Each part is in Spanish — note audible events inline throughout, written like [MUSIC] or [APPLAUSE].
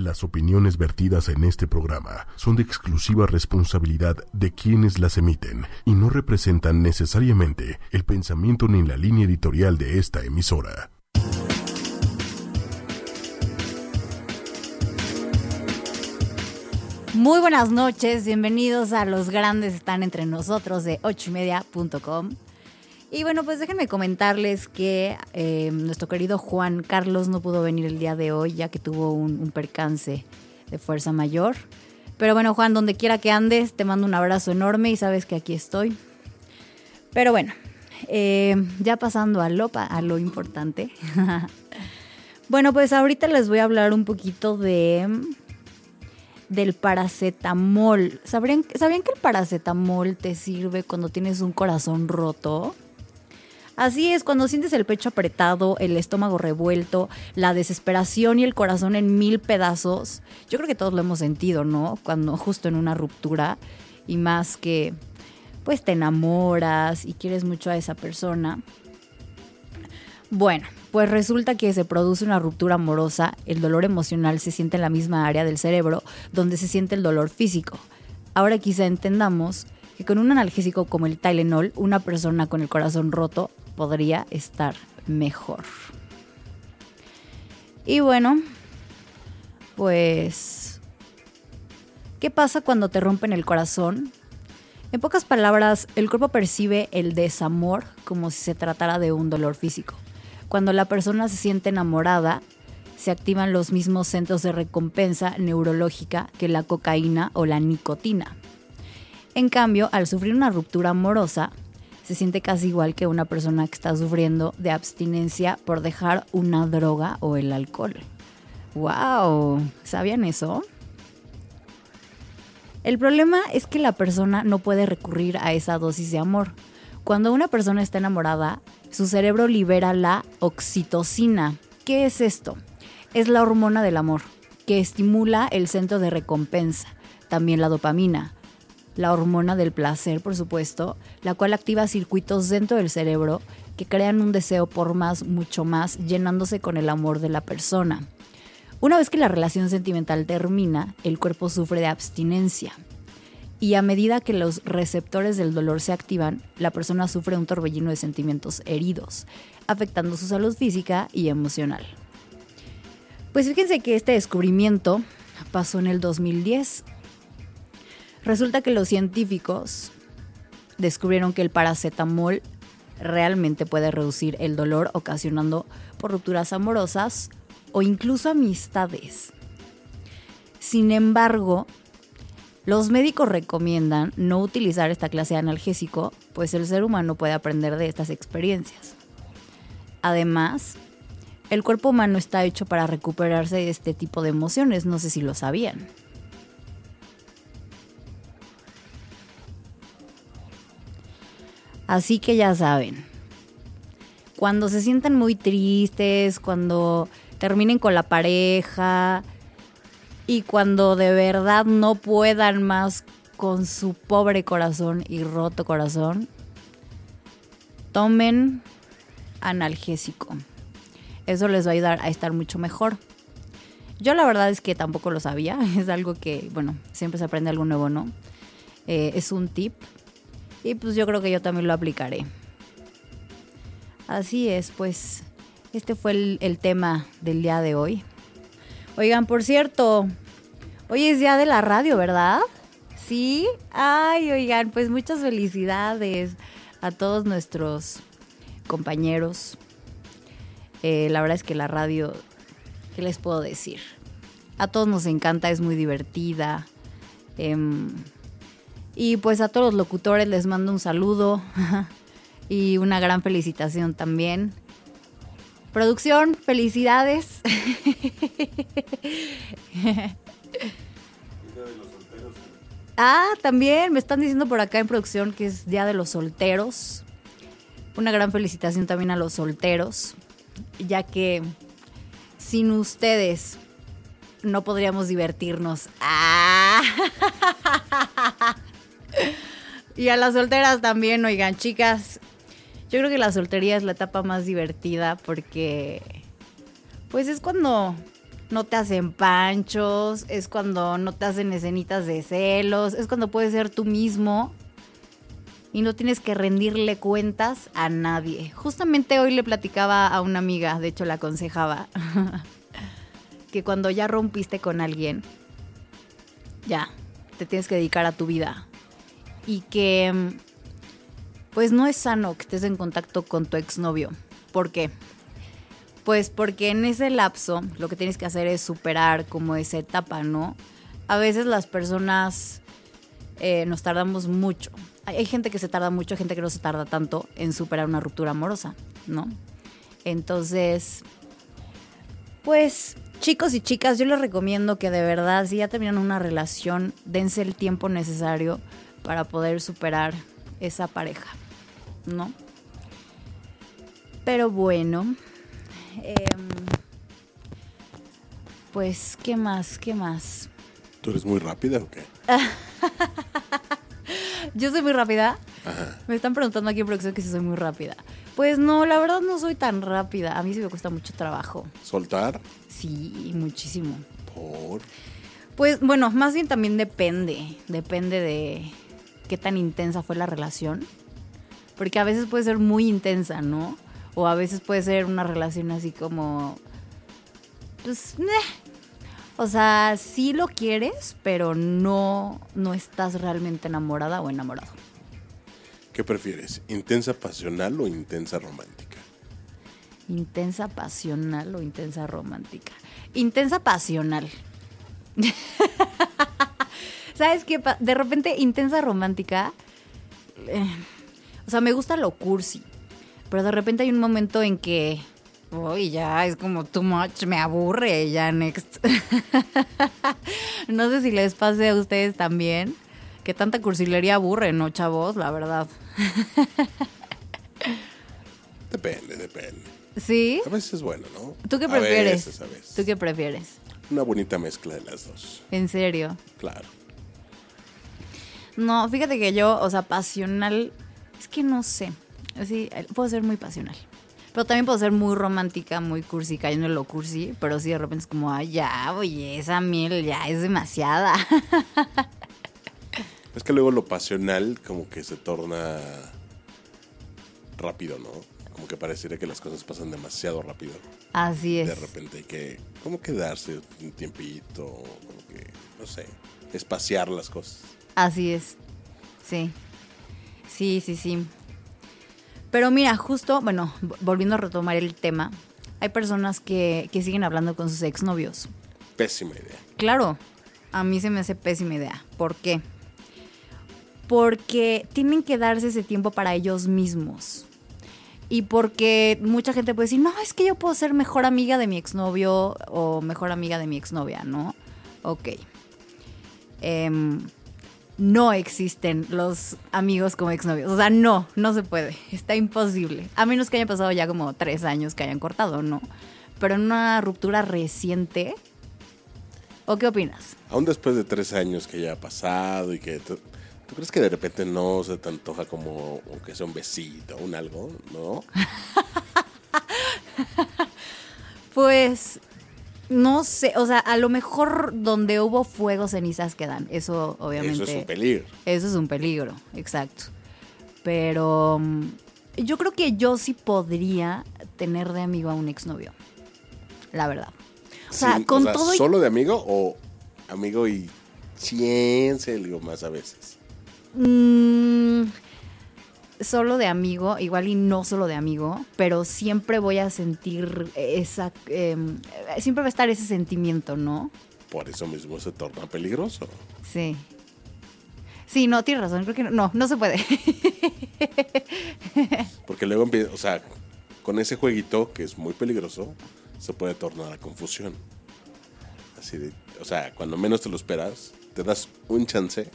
Las opiniones vertidas en este programa son de exclusiva responsabilidad de quienes las emiten y no representan necesariamente el pensamiento ni la línea editorial de esta emisora. Muy buenas noches, bienvenidos a Los Grandes Están Entre Nosotros de ochoymedia.com. Y bueno, pues déjenme comentarles que eh, nuestro querido Juan Carlos no pudo venir el día de hoy ya que tuvo un, percance de fuerza mayor. Pero bueno, Juan, donde quiera que andes, te mando un abrazo enorme y sabes que aquí estoy. Pero bueno, eh, ya pasando a lo, a lo importante. [LAUGHS] bueno, pues ahorita les voy a hablar un poquito de del paracetamol. ¿Sabrían, ¿Sabían que el paracetamol te sirve cuando tienes un corazón roto? Así es, cuando sientes el pecho apretado, el estómago revuelto, la desesperación y el corazón en mil pedazos, yo creo que todos lo hemos sentido, ¿no? Cuando justo en una ruptura y más que pues te enamoras y quieres mucho a esa persona. Bueno, pues resulta que se produce una ruptura amorosa, el dolor emocional se siente en la misma área del cerebro donde se siente el dolor físico. Ahora quizá entendamos que con un analgésico como el Tylenol, una persona con el corazón roto podría estar mejor. Y bueno, pues, ¿qué pasa cuando te rompen el corazón? En pocas palabras, el cuerpo percibe el desamor como si se tratara de un dolor físico. Cuando la persona se siente enamorada, se activan los mismos centros de recompensa neurológica que la cocaína o la nicotina. En cambio, al sufrir una ruptura amorosa, se siente casi igual que una persona que está sufriendo de abstinencia por dejar una droga o el alcohol. ¡Wow! ¿Sabían eso? El problema es que la persona no puede recurrir a esa dosis de amor. Cuando una persona está enamorada, su cerebro libera la oxitocina. ¿Qué es esto? Es la hormona del amor, que estimula el centro de recompensa, también la dopamina, la hormona del placer, por supuesto, la cual activa circuitos dentro del cerebro que crean un deseo por más, mucho más, llenándose con el amor de la persona. Una vez que la relación sentimental termina, el cuerpo sufre de abstinencia. Y a medida que los receptores del dolor se activan, la persona sufre un torbellino de sentimientos heridos, afectando su salud física y emocional. Pues fíjense que este descubrimiento pasó en el 2010 Resulta que los científicos descubrieron que el paracetamol realmente puede reducir el dolor ocasionando por rupturas amorosas o incluso amistades. Sin embargo, los médicos recomiendan no utilizar esta clase de analgésico, pues el ser humano puede aprender de estas experiencias. Además, el cuerpo humano está hecho para recuperarse de este tipo de emociones, no sé si lo sabían. Así que ya saben, cuando se sientan muy tristes, cuando terminen con la pareja y cuando de verdad no puedan más con su pobre corazón y roto corazón, tomen analgésico. Eso les va a ayudar a estar mucho mejor. Yo la verdad es que tampoco lo sabía, [LAUGHS] es algo que, bueno, siempre se aprende algo nuevo, ¿no? Eh, es un tip y pues yo creo que yo también lo aplicaré. Así es, pues este fue el, tema del día de hoy. Oigan, por cierto, hoy es día de la radio, ¿verdad? Sí. Ay, oigan, pues muchas felicidades a todos nuestros compañeros. Eh, la verdad es que la radio, ¿qué les puedo decir? A todos nos encanta, es muy divertida. Em, y pues a todos los locutores les mando un saludo [LAUGHS] y una gran felicitación también. Producción, felicidades. [LAUGHS] ah, también me están diciendo por acá en producción que es Día de los Solteros. Una gran felicitación también a los solteros, ya que sin ustedes no podríamos divertirnos. Ah. [LAUGHS] y a las solteras también, oigan, chicas. Yo creo que la soltería es la etapa más divertida porque, pues es cuando no te hacen panchos, es cuando no te hacen escenitas de celos, es cuando puedes ser tú mismo y no tienes que rendirle cuentas a nadie. Justamente hoy le platicaba a una amiga, de hecho la aconsejaba, [LAUGHS] que cuando ya rompiste con alguien, ya, te tienes que dedicar a tu vida. Y que, pues no es sano que estés en contacto con tu exnovio. ¿Por qué? Pues porque en ese lapso lo que tienes que hacer es superar como esa etapa, ¿no? A veces las personas eh, nos tardamos mucho. Hay, gente que se tarda mucho, gente que no se tarda tanto en superar una ruptura amorosa, ¿no? Entonces, pues chicos y chicas, yo les recomiendo que de verdad, si ya terminan una relación, dense el tiempo necesario para poder superar esa pareja, ¿no? Pero bueno, em, pues, ¿qué más? ¿Qué más? ¿Tú eres muy rápida o qué? [LAUGHS] Yo soy muy rápida. Ajá. Me están preguntando aquí en producción que si soy muy rápida. Pues no, la verdad no soy tan rápida. A mí sí me cuesta mucho trabajo. ¿Soltar? Sí, muchísimo. Por. Pues bueno, más bien también depende. Depende de qué tan intensa fue la relación. Porque a veces puede ser muy intensa, ¿no? O a veces puede ser una relación así como... Pues... meh. O sea, sí lo quieres, pero no, no estás realmente enamorada o enamorado. ¿Qué prefieres? ¿Intensa pasional o intensa romántica? Intensa pasional o intensa romántica. Intensa pasional. [LAUGHS] ¿Sabes qué? De repente, intensa romántica. eh, o sea, me gusta lo cursi. Pero de repente hay un momento en que. Uy, ya es como too much, me aburre, ya next. [LAUGHS] no sé si les pase a ustedes también. Que tanta cursilería aburre, ¿no, chavos? La verdad. [LAUGHS] Depende, depende. ¿Sí? A veces es bueno, ¿no? ¿Tú qué A prefieres? veces, a veces. ¿Tú qué prefieres? Una bonita mezcla de las dos. En serio. Claro. No, fíjate que yo, o sea, pasional, es que no sé. Así, eh, puedo ser muy pasional. Pero también puedo ser muy romántica, muy cursi, cayendo en lo cursi, pero sí de repente es como, ay, ya, oye, esa miel ya es demasiada. [LAUGHS] Es que luego lo pasional como que se torna rápido, ¿no? Como que pareciera que las cosas pasan demasiado rápido. Así De es. repente hay que como que darse un tiempito, como que, no sé, espaciar las cosas. Así es. Sí. Sí, sí, sí. Pero mira, justo, bueno, volviendo a retomar el tema, hay personas que, que siguen hablando con sus exnovios. Pésima idea. Claro, a mí se me hace pésima idea. ¿Por qué? Porque tienen que darse ese tiempo para ellos mismos. Y porque mucha gente puede decir, no, es que yo puedo ser mejor amiga de mi exnovio o mejor amiga de mi exnovia, ¿no? Ok. Em, no existen los amigos como exnovios. O sea, no, no se puede. Está imposible. A menos que haya pasado ya como tres años que hayan cortado, ¿no? Pero en una ruptura reciente, ¿o qué opinas? Aún después de tres años que ya ha pasado y que... ¿Tú, crees que de repente no se te antoja como aunque sea un besito, un algo, no? [LAUGHS] Pues no sé, o sea, a lo mejor donde hubo fuego cenizas quedan. Eso obviamente. Eso es un peligro. Eso es un peligro, exacto. Pero mm, yo creo que yo sí podría tener de amigo a un exnovio. La verdad. O sea, Sí, con todo y- ¿Solo de amigo o amigo y ciencia, digo más a veces? Mm, solo de amigo, igual y no solo de amigo, pero siempre voy a sentir esa. em, siempre va a estar ese sentimiento, ¿no? Por eso mismo se torna peligroso. Sí. Sí, no, tienes razón. Creo que no, no, no se puede. [LAUGHS] Porque luego empieza, o sea, con ese jueguito que es muy peligroso, se puede tornar a confusión. Así de, o sea, cuando menos te lo esperas, te das un chance,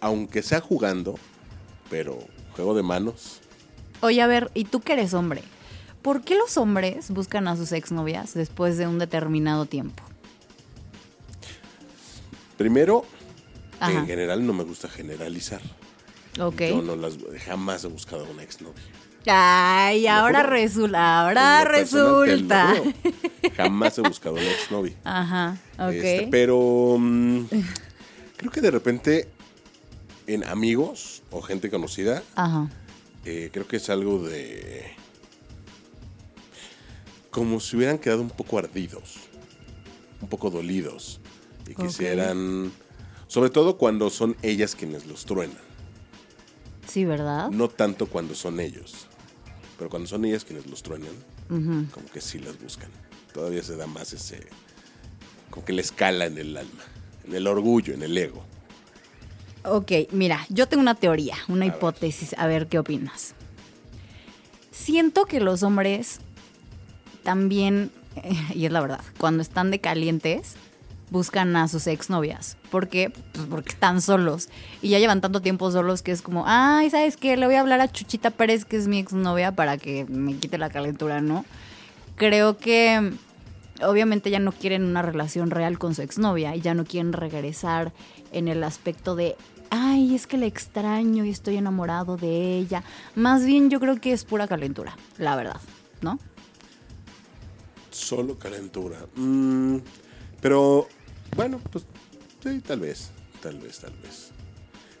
aunque sea jugando, pero juego de manos. Oye, a ver, ¿y tú que eres hombre? ¿Por qué los hombres buscan a sus exnovias después de un determinado tiempo? Primero, Ajá. en general no me gusta generalizar. Ok. Yo no las jamás he buscado a una exnovia. Ay, ahora resulta, ahora [LAUGHS] resulta. Jamás he buscado una exnovia. Ajá, ok. Este, pero mm, creo que de repente en amigos o gente conocida, Ajá. eh, creo que es algo de... Como si hubieran quedado un poco ardidos, un poco dolidos. Y quisieran... Sobre todo cuando son ellas quienes los truenan. Sí, ¿verdad? No tanto cuando son ellos. Pero cuando son ellas quienes los truenan, como que sí las buscan. Todavía se da más ese... Como que le escala en el alma, en el orgullo, en el ego. Ok, mira, yo tengo una teoría, una hipótesis, a ver qué opinas. Siento que los hombres también, [LAUGHS] y es la verdad, cuando están de calientes, buscan a sus exnovias. ¿Por qué? Pues porque están solos. Y ya llevan tanto tiempo solos que es como, ay, ¿sabes qué? Le voy a hablar a Chuchita Pérez, que es mi exnovia, para que me quite la calentura, ¿no? Creo que obviamente ya no quieren una relación real con su exnovia y ya no quieren regresar en el aspecto de, ay, es que la extraño y estoy enamorado de ella. Más bien yo creo que es pura calentura, la verdad, ¿no? Solo calentura. Mm, pero, bueno, pues sí, tal vez, tal vez, tal vez.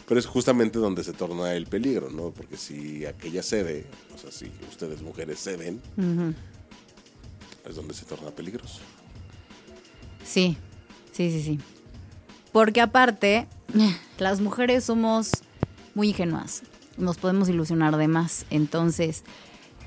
Pero es justamente donde se torna el peligro, ¿no? Porque si aquella cede, o sea, si ustedes mujeres ceden. Es donde se torna peligroso. Sí, sí, sí, sí. Porque aparte, [LAUGHS] las mujeres somos muy ingenuas. Nos podemos ilusionar de más. Entonces,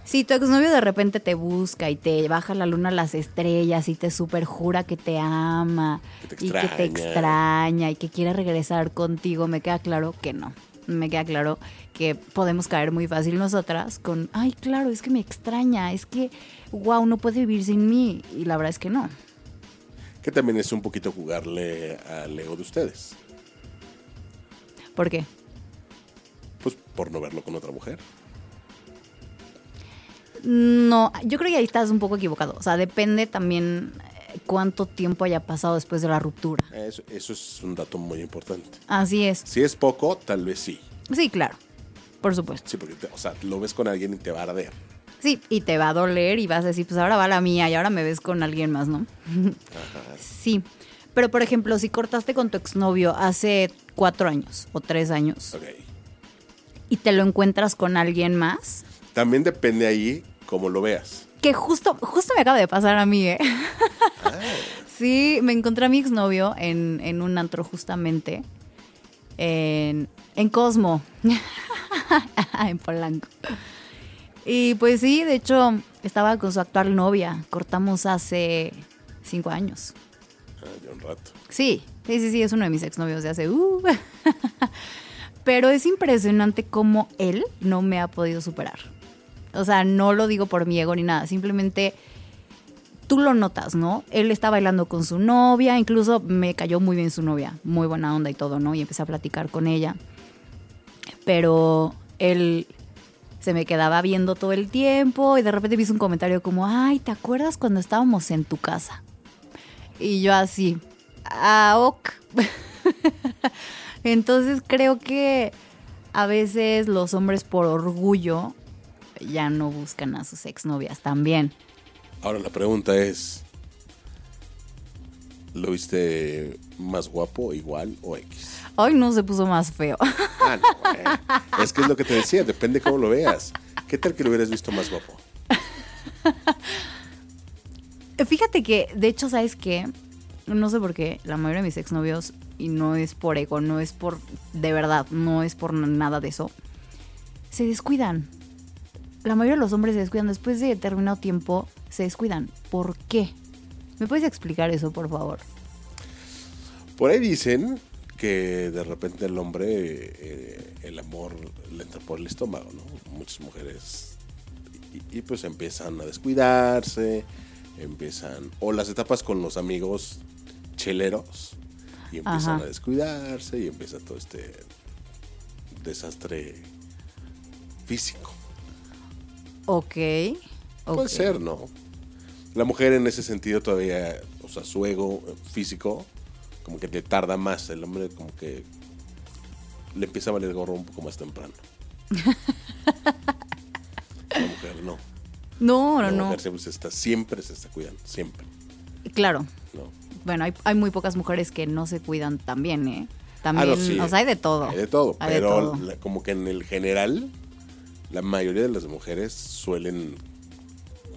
si tu exnovio de repente te busca y te baja la luna a las estrellas y te superjura que te ama Que te y que te extraña. extraña y que quiere regresar contigo, me queda claro que no. Me queda claro que podemos caer muy fácil nosotras con, ay, claro, es que me extraña, es que, wow, no puede vivir sin mí. Y la verdad es que no. Que también es un poquito jugarle al ego de ustedes. ¿Por qué? Pues por no verlo con otra mujer. No, yo creo que ahí estás un poco equivocado. O sea, depende también cuánto tiempo haya pasado después de la ruptura. Eso, eso es un dato muy importante. Así es. Si es poco, tal vez sí. Sí, claro. Por supuesto. Sí, porque, te- o sea, lo ves con alguien y te va a arder. Sí, y te va a doler y vas a decir, pues ahora va la mía y ahora me ves con alguien más, ¿no? Sí. Pero, por ejemplo, si cortaste con tu exnovio hace cuatro años o tres años y te lo encuentras con alguien más, También depende ahí cómo lo veas. Que justo, justo me acaba de pasar a mí, ¿eh? [LAUGHS] Sí, me encontré a mi exnovio en, en un antro justamente. En, en Cosmo. [LAUGHS] en Polanco. Y pues sí, de hecho, estaba con su actual novia. Cortamos hace cinco años. Ah, ya un rato. Sí, sí, sí, sí, es uno de mis exnovios de hace... uh. [LAUGHS] Pero es impresionante cómo él no me ha podido superar. O sea, no lo digo por mi ego ni nada, simplemente tú lo notas, ¿no? Él está bailando con su novia, incluso me cayó muy bien su novia, muy buena onda y todo, ¿no? Y empecé a platicar con ella. Pero él se me quedaba viendo todo el tiempo y de repente me hizo un comentario como, ay, ¿te acuerdas cuando estábamos en tu casa? Y yo así, ah, ok. [LAUGHS] Entonces creo que a veces los hombres por orgullo ya no buscan a sus exnovias también. Ahora la pregunta es, ¿lo viste más guapo, igual o X? Hoy no se puso más feo. Ah, no, eh. Es que es lo que te decía, depende cómo lo veas. ¿Qué tal que lo hubieras visto más guapo? [LAUGHS] Fíjate que, de hecho, ¿sabes qué? No sé por qué la mayoría de mis exnovios, y no es por ego, no es por, de verdad, no es por nada de eso, se descuidan. La mayoría de los hombres se descuidan. Después de determinado tiempo, se descuidan. ¿Por qué? ¿Me puedes explicar eso, por favor? Por ahí dicen que de repente el hombre, eh, el amor le entra por el estómago, ¿no? Muchas mujeres. Y, y pues empiezan a descuidarse, empiezan. O las etapas con los amigos cheleros, y empiezan Ajá. a descuidarse, y empieza todo este desastre físico. Ok. Puede ser, ¿no? La mujer en ese sentido todavía, o sea, su ego físico, como que le tarda más. El hombre como que le empieza a valer gorro un poco más temprano. [LAUGHS] no. No, no, La no. mujer siempre se está, siempre se está cuidando, siempre. Claro. ¿no? Bueno, hay, hay muy pocas mujeres que no se cuidan tan bien, ¿eh? También, Ah, no, sí. o sea, hay de todo. Hay de todo, Hay de pero todo. la- como que en el general, la mayoría de las mujeres suelen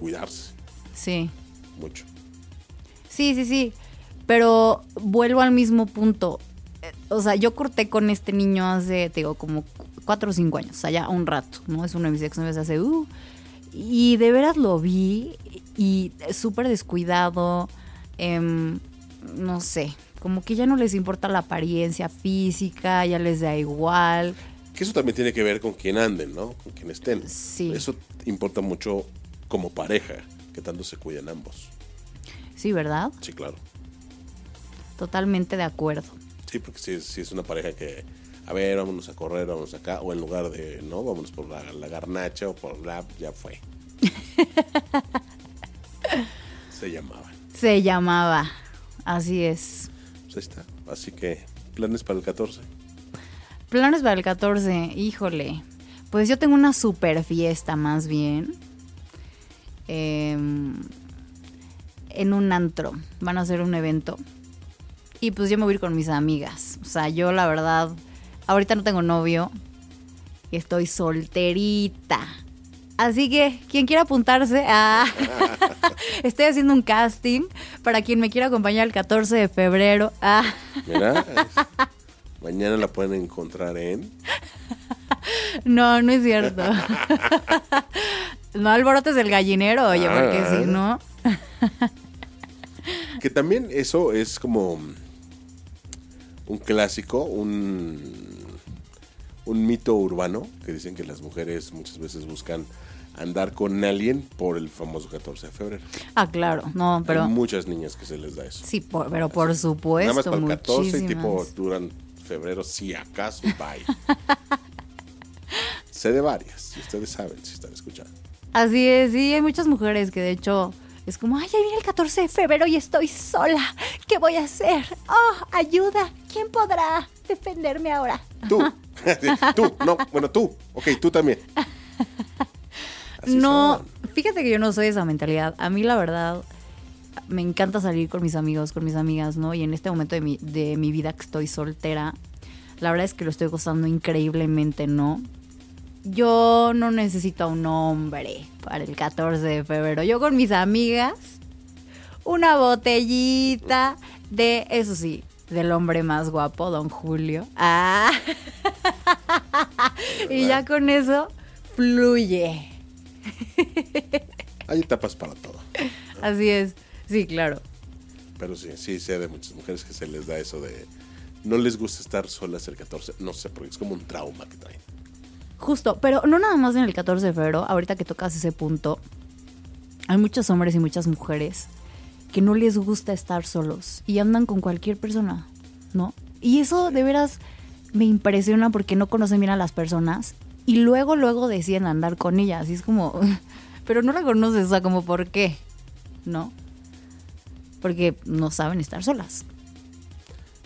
cuidarse Sí. mucho. Sí, sí, sí. Pero vuelvo al mismo punto. Eh, O sea, yo corté con este niño hace, te digo, como cu- cuatro o cinco años. O sea, ya un rato, ¿no? Es uno de mis exnovios hace, uh. Y de veras lo vi y súper descuidado. em, no sé, como que ya no les importa la apariencia física, ya les da igual. Que eso también tiene que ver con quién anden, ¿no? Con quién estén. Sí. Eso importa mucho como pareja, que tanto se cuidan ambos. Sí, ¿verdad? Sí, claro. Totalmente de acuerdo. Sí, porque si, es- si es una pareja que, a ver, vámonos a correr, vámonos acá, o en lugar de, no, vámonos por la, la garnacha o por la, ya fue. [LAUGHS] Se llamaba. Se llamaba. Así es. Pues ahí está. Así que, planes para el 14. Planes para el 14, híjole. Pues yo tengo una super fiesta más bien. Em, en un antro. Van a hacer un evento. Y pues yo me voy a ir con mis amigas. O sea, yo la verdad, ahorita no tengo novio. Estoy solterita. Así que, quien quiera apuntarse, ah, [LAUGHS] estoy haciendo un casting para quien me quiera acompañar el 14 de febrero. Ah, Mira, es- [LAUGHS] mañana la pueden encontrar en... [LAUGHS] No, no es cierto. [LAUGHS] no alborotes el gallinero, oye, porque Ah. si no. [LAUGHS] Que también eso es como un clásico, un, un mito urbano, que dicen que las mujeres muchas veces buscan andar con alguien por el famoso 14 de febrero. Ah, claro, no, pero. Hay muchas niñas que se les da eso. Sí, por- pero por supuesto. Nada más para el 14 y tipo duran febrero, si acaso, bye. [LAUGHS] sé de varias, si ustedes saben, si están escuchando. Así es, sí, hay muchas mujeres que de hecho es como, ay, ya viene el 14 de febrero y estoy sola. ¿Qué voy a hacer? Oh, ayuda. ¿Quién podrá defenderme ahora? Tú, [LAUGHS] tú, no, bueno, tú, ok, tú también. [LAUGHS] Así no, son. fíjate que yo no soy de esa mentalidad. A mí la verdad me encanta salir con mis amigos, con mis amigas, ¿no? Y en este momento de mi, de mi vida que estoy soltera, la verdad es que lo estoy gozando increíblemente, ¿no? Yo no necesito a un hombre para el 14 de febrero. Yo con mis amigas, una botellita de, eso sí, del hombre más guapo, don Julio. Ah. y ya con eso fluye. Hay etapas para todo. Así es. Sí, claro. Pero sí, sí sé de muchas mujeres que se les da eso de no les gusta estar solas el 14. No sé, porque es como un trauma que traen. Justo, pero no nada más en el 14 de febrero, ahorita que tocas ese punto, hay muchos hombres y muchas mujeres que no les gusta estar solos y andan con cualquier persona, ¿no? Y eso de veras me impresiona porque no conocen bien a las personas y luego, luego deciden andar con ellas. Y es como, [LAUGHS] pero no la conoces, o sea, como, ¿por qué? ¿No? Porque no saben estar solas.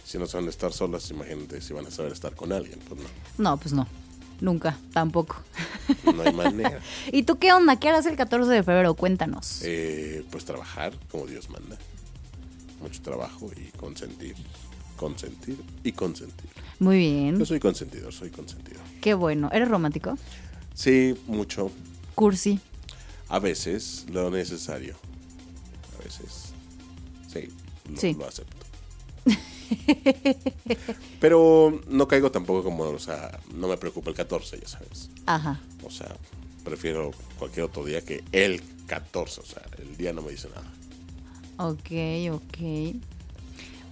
Si no saben estar solas, imagínate si van a saber estar con alguien. Pues no, No, pues no. Nunca, tampoco. no hay manera. [LAUGHS] ¿Y tú qué onda? ¿Qué harás el 14 de febrero? Cuéntanos. Eh, pues trabajar como Dios manda. Mucho trabajo y consentir. Consentir y consentir. Muy bien. Yo soy consentidor, soy consentido. Qué bueno. ¿Eres romántico? Sí, mucho. Cursi. A veces lo necesario. A veces. Sí, lo, Sí. lo acepto. [LAUGHS] Pero no caigo tampoco como, o sea, no me preocupa el 14, ya sabes. Ajá. O sea, prefiero cualquier otro día que el 14. O sea, el día no me dice nada. Ok, ok.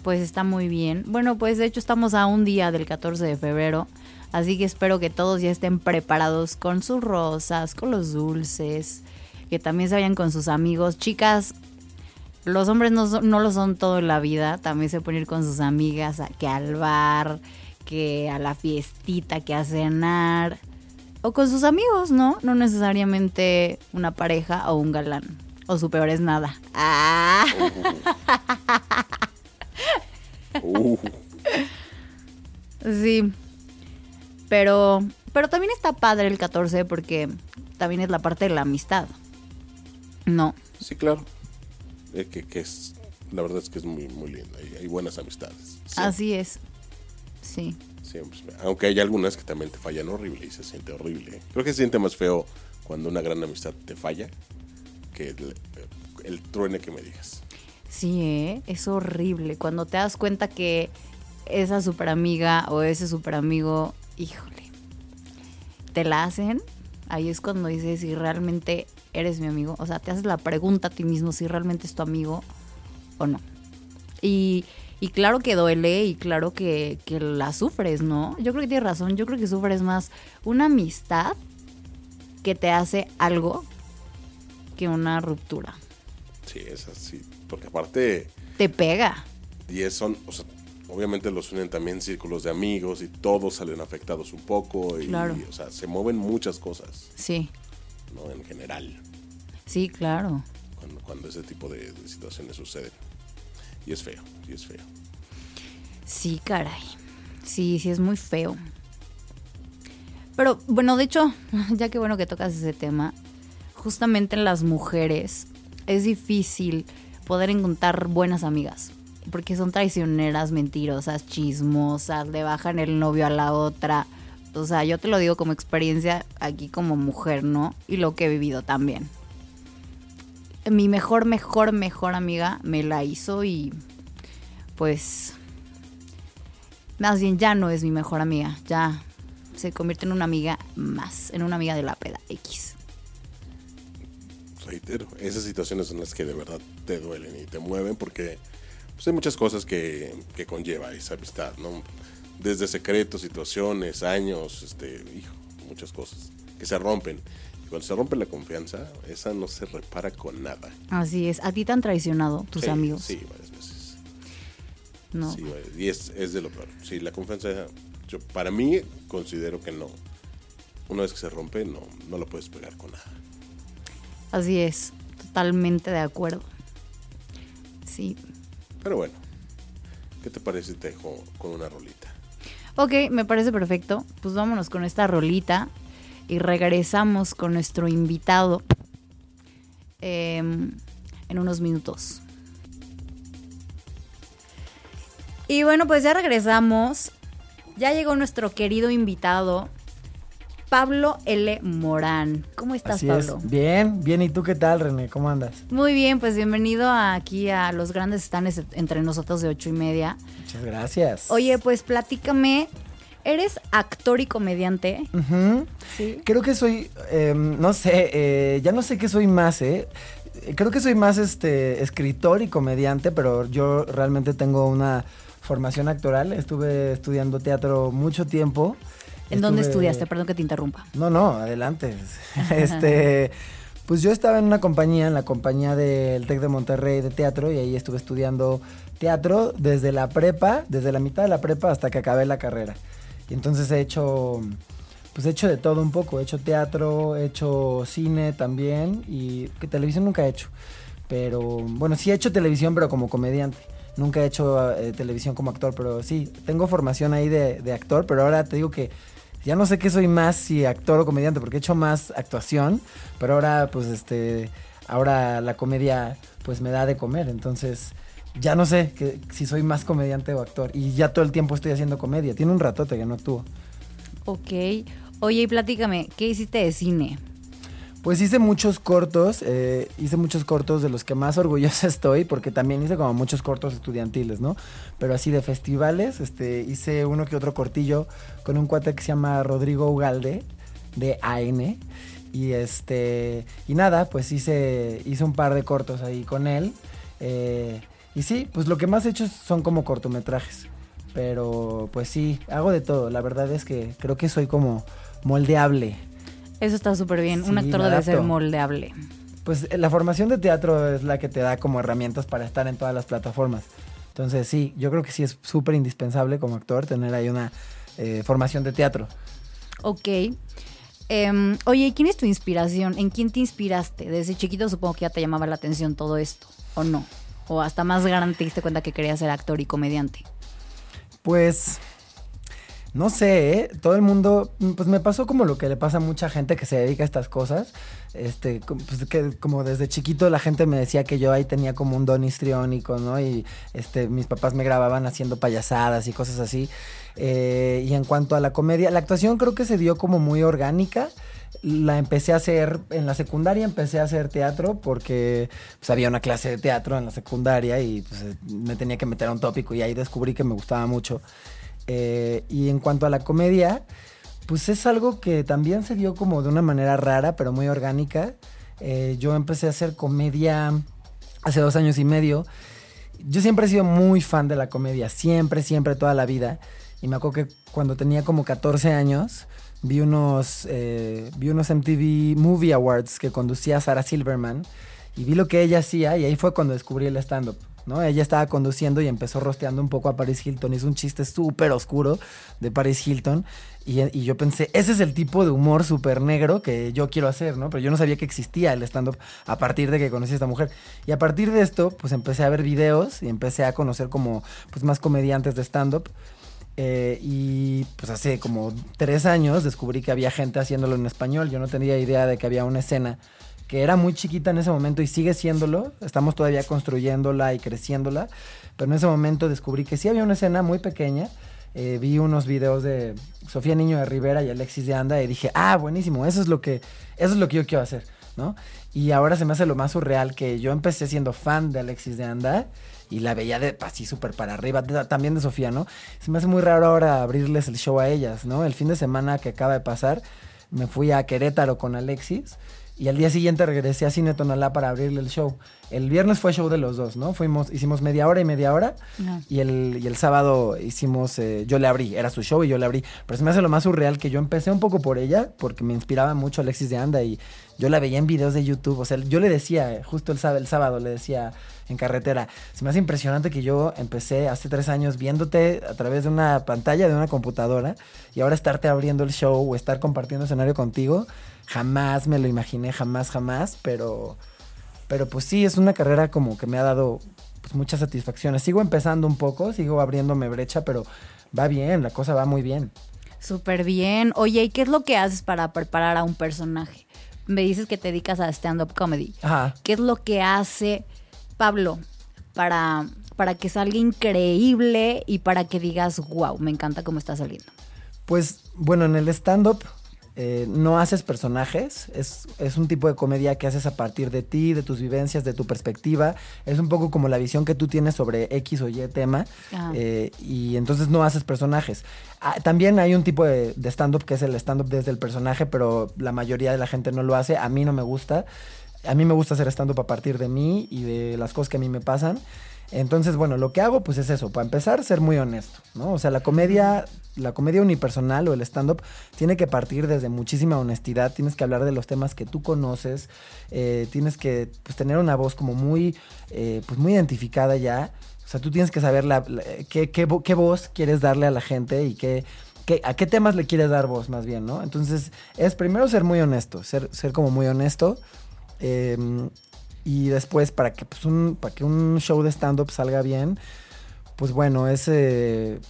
Pues está muy bien. Bueno, pues de hecho estamos a un día del 14 de febrero. Así que espero que todos ya estén preparados con sus rosas, con los dulces. Que también se vayan con sus amigos. Chicas, los hombres no, son- no lo son todo en la vida. También se pueden ir con sus amigas a- que al bar, que a la fiestita, que a cenar. O con sus amigos, ¿no? No necesariamente una pareja o un galán. O su peor es nada. Ah. Uh, Sí. Pero, pero también está padre el 14 porque también es la parte de la amistad. No. Sí, claro. Eh, que, que es, la verdad es que es muy, muy lindo. Hay, hay buenas amistades. Siempre, Así es. Sí. siempre. Aunque hay algunas que también te fallan horrible y se siente horrible. Creo que se siente más feo cuando una gran amistad te falla que el, el truene que me digas. Sí, ¿eh? es horrible. Cuando te das cuenta que esa super amiga o ese super amigo, híjole, te la hacen, ahí es cuando dices si realmente eres mi amigo. O sea, te haces la pregunta a ti mismo si realmente es tu amigo o no. Y, y claro que duele y claro que, que la sufres, ¿no? Yo creo que tienes razón. Yo creo que sufres más una amistad que te hace algo que una ruptura. Sí, es así. Porque aparte, Te pega. 10 son, o sea, obviamente los unen también círculos de amigos y todos salen afectados un poco. Y, Claro. o sea, se mueven muchas cosas, Sí, ¿no? En general, sí, claro. cuando, cuando ese tipo de, de situaciones suceden. Y es feo, y es feo. Sí, caray. Sí, sí, es muy feo. Pero bueno, de hecho, [LAUGHS] ya que bueno que tocas ese tema, justamente en las mujeres es difícil poder encontrar buenas amigas. Porque son traicioneras, mentirosas, chismosas, le bajan el novio a la otra. O sea, yo te lo digo como experiencia aquí como mujer, ¿no? Y lo que he vivido también. Mi mejor, mejor, mejor amiga me la hizo y pues más bien ya no es mi mejor amiga, ya se convierte en una amiga más, en una amiga de la peda X. Reitero, esas situaciones son las que de verdad te duelen y te mueven porque pues, hay muchas cosas que, que conlleva esa amistad, ¿no? Desde secretos, situaciones, años, este, hijo, muchas cosas que se rompen. Y cuando se rompe la confianza, esa no se repara con nada. Así es, a ti te han traicionado tus Sí, amigos. Sí, varias veces. No. Sí, y es, es de lo peor. Sí, la confianza, yo para mí considero que no. Una vez que se rompe, no, no lo puedes pegar con nada. Así es, totalmente de acuerdo. Sí. Pero bueno, ¿qué te parece si te dejo con una rolita? Ok, me parece perfecto. Pues vámonos con esta rolita y regresamos con nuestro invitado em, en unos minutos. Y bueno, pues ya regresamos. Ya llegó nuestro querido invitado, Pablo L. Morán. ¿Cómo estás, Así Pablo? es. Bien, bien. ¿Y tú qué tal, René? ¿Cómo andas? Muy bien, pues bienvenido aquí a Los Grandes Estanes entre nosotros de ocho y media. Muchas gracias. Oye, pues platícame, ¿eres actor y comediante? Sí. Creo que soy, eh, no sé, eh, ya no sé qué soy más, ¿eh? Creo que soy más este escritor y comediante, pero yo realmente tengo una formación actoral. Estuve estudiando teatro mucho tiempo. ¿En dónde estudiaste? Perdón que te interrumpa. No, no, adelante. [LAUGHS] este, pues yo estaba en una compañía, en la compañía del TEC de Monterrey de teatro, y ahí estuve estudiando teatro desde la prepa, desde la mitad de la prepa hasta que acabé la carrera. Y entonces he hecho, pues he hecho de todo un poco. He hecho teatro, he hecho cine también, y que televisión nunca he hecho. Pero, bueno, sí he hecho televisión, pero como comediante. Nunca he hecho eh, televisión como actor, pero sí, tengo formación ahí de, de actor, pero ahora te digo que ya no sé qué soy más, si actor o comediante, porque he hecho más actuación, pero ahora, pues, este, ahora la comedia, pues, me da de comer, entonces, ya no sé que, si soy más comediante o actor, y ya todo el tiempo estoy haciendo comedia, tiene un ratote que no actúo. Ok. Oye, y platícame, ¿qué hiciste de cine? Pues hice muchos cortos, eh, hice muchos cortos de los que más [LAUGHS] orgullosa estoy, porque también hice como muchos cortos estudiantiles, ¿no? Pero así de festivales, este, hice uno que otro cortillo con un cuate que se llama Rodrigo Ugalde, de AN. Y este, y nada, pues hice, hice un par de cortos ahí con él. eh, y sí, pues lo que más he hecho son como cortometrajes. Pero pues sí, hago de todo. La verdad es que creo que soy como moldeable. Eso está súper bien. Un actor debe ser moldeable. Pues eh, la formación de teatro es la que te da como herramientas para estar en todas las plataformas. Entonces sí, yo creo que sí es súper indispensable como actor tener ahí una eh, formación de teatro. Ok. Em, oye, ¿y quién es tu inspiración? ¿En quién te inspiraste? Desde chiquito supongo que ya te llamaba la atención todo esto, ¿o no? O hasta más grande te diste cuenta que querías ser actor y comediante. Pues No sé, ¿eh? todo el mundo, pues me pasó como lo que le pasa a mucha gente que se dedica a estas cosas. Este, pues que como desde chiquito la gente me decía que yo ahí tenía como un don histriónico, ¿no? Y este, mis papás me grababan haciendo payasadas y cosas así. Eh, y en cuanto a la comedia, la actuación creo que se dio como muy orgánica. La empecé a hacer, en la secundaria empecé a hacer teatro porque pues, había una clase de teatro en la secundaria y pues, eh, me tenía que meter a un tópico y ahí descubrí que me gustaba mucho. Eh, y en cuanto a la comedia, pues es algo que también se dio como de una manera rara, pero muy orgánica. Eh, yo empecé a hacer comedia hace dos años y medio. Yo siempre he sido muy fan de la comedia, siempre, siempre, toda la vida. Y me acuerdo que cuando tenía como 14 años, vi unos, eh, vi unos MTV Movie Awards que conducía Sarah Silverman y vi lo que ella hacía y ahí fue cuando descubrí el stand-up. ¿No? Ella estaba conduciendo y empezó rosteando un poco a Paris Hilton. Hizo un chiste súper oscuro de Paris Hilton. Y, yo pensé, ese es el tipo de humor súper negro que yo quiero hacer. Pero yo no sabía que existía el stand-up a partir de que conocí a esta mujer. Y a partir de esto, pues empecé a ver videos y empecé a conocer como pues, más comediantes de stand-up. Eh, y pues hace como tres años descubrí que había gente haciéndolo en español. Yo no tenía idea de que había una escena que era muy chiquita en ese momento y sigue siéndolo. Estamos todavía construyéndola y creciéndola. Pero en ese momento descubrí que sí había una escena muy pequeña. Eh, vi unos videos de Sofía Niño de Rivera y Alexis de Anda y dije, ah, buenísimo, eso es lo que, eso es lo que yo quiero hacer, ¿no? Y ahora se me hace lo más surreal que yo empecé siendo fan de Alexis de Anda y la veía de así súper para arriba, de- también de Sofía, ¿no? Se me hace muy raro ahora abrirles el show a ellas, ¿no? El fin de semana que acaba de pasar, me fui a Querétaro con Alexis y al día siguiente regresé a Cine Tonalá para abrirle el show. El viernes fue show de los dos, ¿no? Fuimos, hicimos media hora y media hora y el, y el sábado hicimos, eh, yo le abrí, era su show y yo le abrí. Pero se me hace lo más surreal que yo empecé un poco por ella, porque me inspiraba mucho Alexis de Anda y yo la veía en videos de YouTube. O sea, yo le decía, justo el sábado, el sábado le decía en carretera, se me hace impresionante que yo empecé hace tres años viéndote a través de una pantalla, de una computadora, y ahora estarte abriendo el show o estar compartiendo escenario contigo, jamás me lo imaginé, jamás, jamás, pero... Pero pues sí, es una carrera como que me ha dado pues, muchas satisfacciones. Sigo empezando un poco, sigo abriéndome brecha, pero va bien, la cosa va muy bien. Súper bien. Oye, ¿y qué es lo que haces para preparar a un personaje? Me dices que te dedicas a stand-up comedy. Ajá. ¿Qué es lo que hace Pablo para, para que salga increíble y para que digas, wow, me encanta cómo está saliendo? Pues bueno, en el stand-up eh, no haces personajes, es, es un tipo de comedia que haces a partir de ti, de tus vivencias, de tu perspectiva. Es un poco como la visión que tú tienes sobre X o Y tema. Ajá. eh, y entonces no haces personajes. Ah, también hay un tipo de, de stand-up que es el stand-up desde el personaje, pero la mayoría de la gente no lo hace. A mí no me gusta. A mí me gusta hacer stand-up a partir de mí y de las cosas que a mí me pasan. Entonces, bueno, lo que hago pues es eso, para empezar, ser muy honesto, ¿no? O sea, la comedia, la comedia unipersonal o el stand-up tiene que partir desde muchísima honestidad, tienes que hablar de los temas que tú conoces, eh, tienes que pues, tener una voz como muy, eh, pues muy identificada ya. O sea, tú tienes que saber la, qué, qué vo- qué voz quieres darle a la gente y qué, a qué temas le quieres dar voz más bien, ¿no? Entonces, es primero ser muy honesto, ser, ser como muy honesto. eh, y después, para que, pues, un, para que un show de stand-up salga bien, pues bueno, es eh,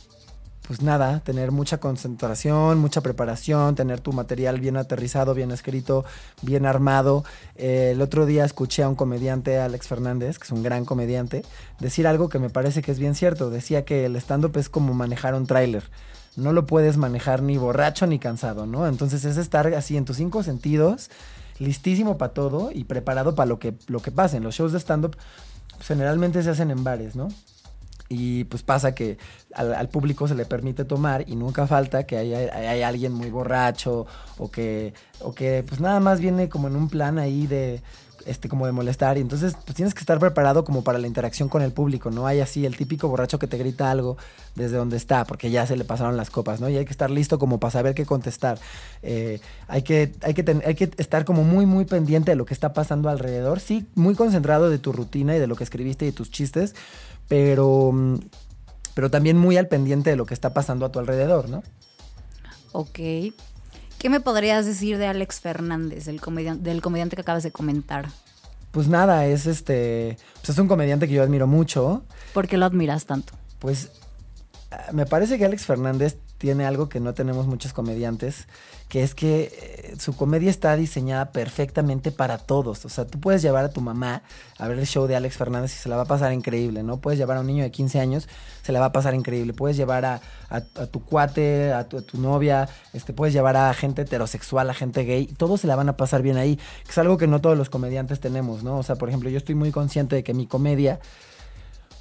pues nada, tener mucha concentración, mucha preparación, tener tu material bien aterrizado, bien escrito, bien armado. Eh, el otro día escuché a un comediante, Alex Fernández, que es un gran comediante, decir algo que me parece que es bien cierto. Decía que el stand-up es como manejar un tráiler. No lo puedes manejar ni borracho ni cansado, ¿no? Entonces es estar así en tus cinco sentidos, listísimo para todo y preparado para lo que, lo que pase. En los shows de stand-up pues, generalmente se hacen en bares, ¿no? Y pues pasa que al, público se le permite tomar y nunca falta que haya, hay alguien muy borracho o que, o que pues nada más viene como en un plan ahí de este como de molestar y entonces pues tienes que estar preparado como para la interacción con el público, no hay así el típico borracho que te grita algo desde donde está porque ya se le pasaron las copas, ¿no? Y hay que estar listo como para saber qué contestar. Eh, hay, que, hay, que hay que estar como muy muy pendiente de lo que está pasando alrededor, sí, muy concentrado de tu rutina y de lo que escribiste y tus chistes, pero, pero también muy al pendiente de lo que está pasando a tu alrededor, ¿no? Ok. ¿Qué me podrías decir de Alex Fernández, el del comediante que acabas de comentar? Pues nada, es este, pues es un comediante que yo admiro mucho, ¿Por qué lo admiras tanto? pues ah, me parece que Alex Fernández tiene algo que no tenemos muchos comediantes, que es que eh, su comedia está diseñada perfectamente para todos. O sea, tú puedes llevar a tu mamá a ver el show de Alex Fernández y se la va a pasar increíble, ¿no? Puedes llevar a un niño de 15 años, se la va a pasar increíble. Puedes llevar a, a- tu cuate, a tu, a tu novia, este, puedes llevar a gente heterosexual, a gente gay, todos se la van a pasar bien ahí, que es algo que no todos los comediantes tenemos, ¿no? O sea, por ejemplo, yo estoy muy consciente de que mi comedia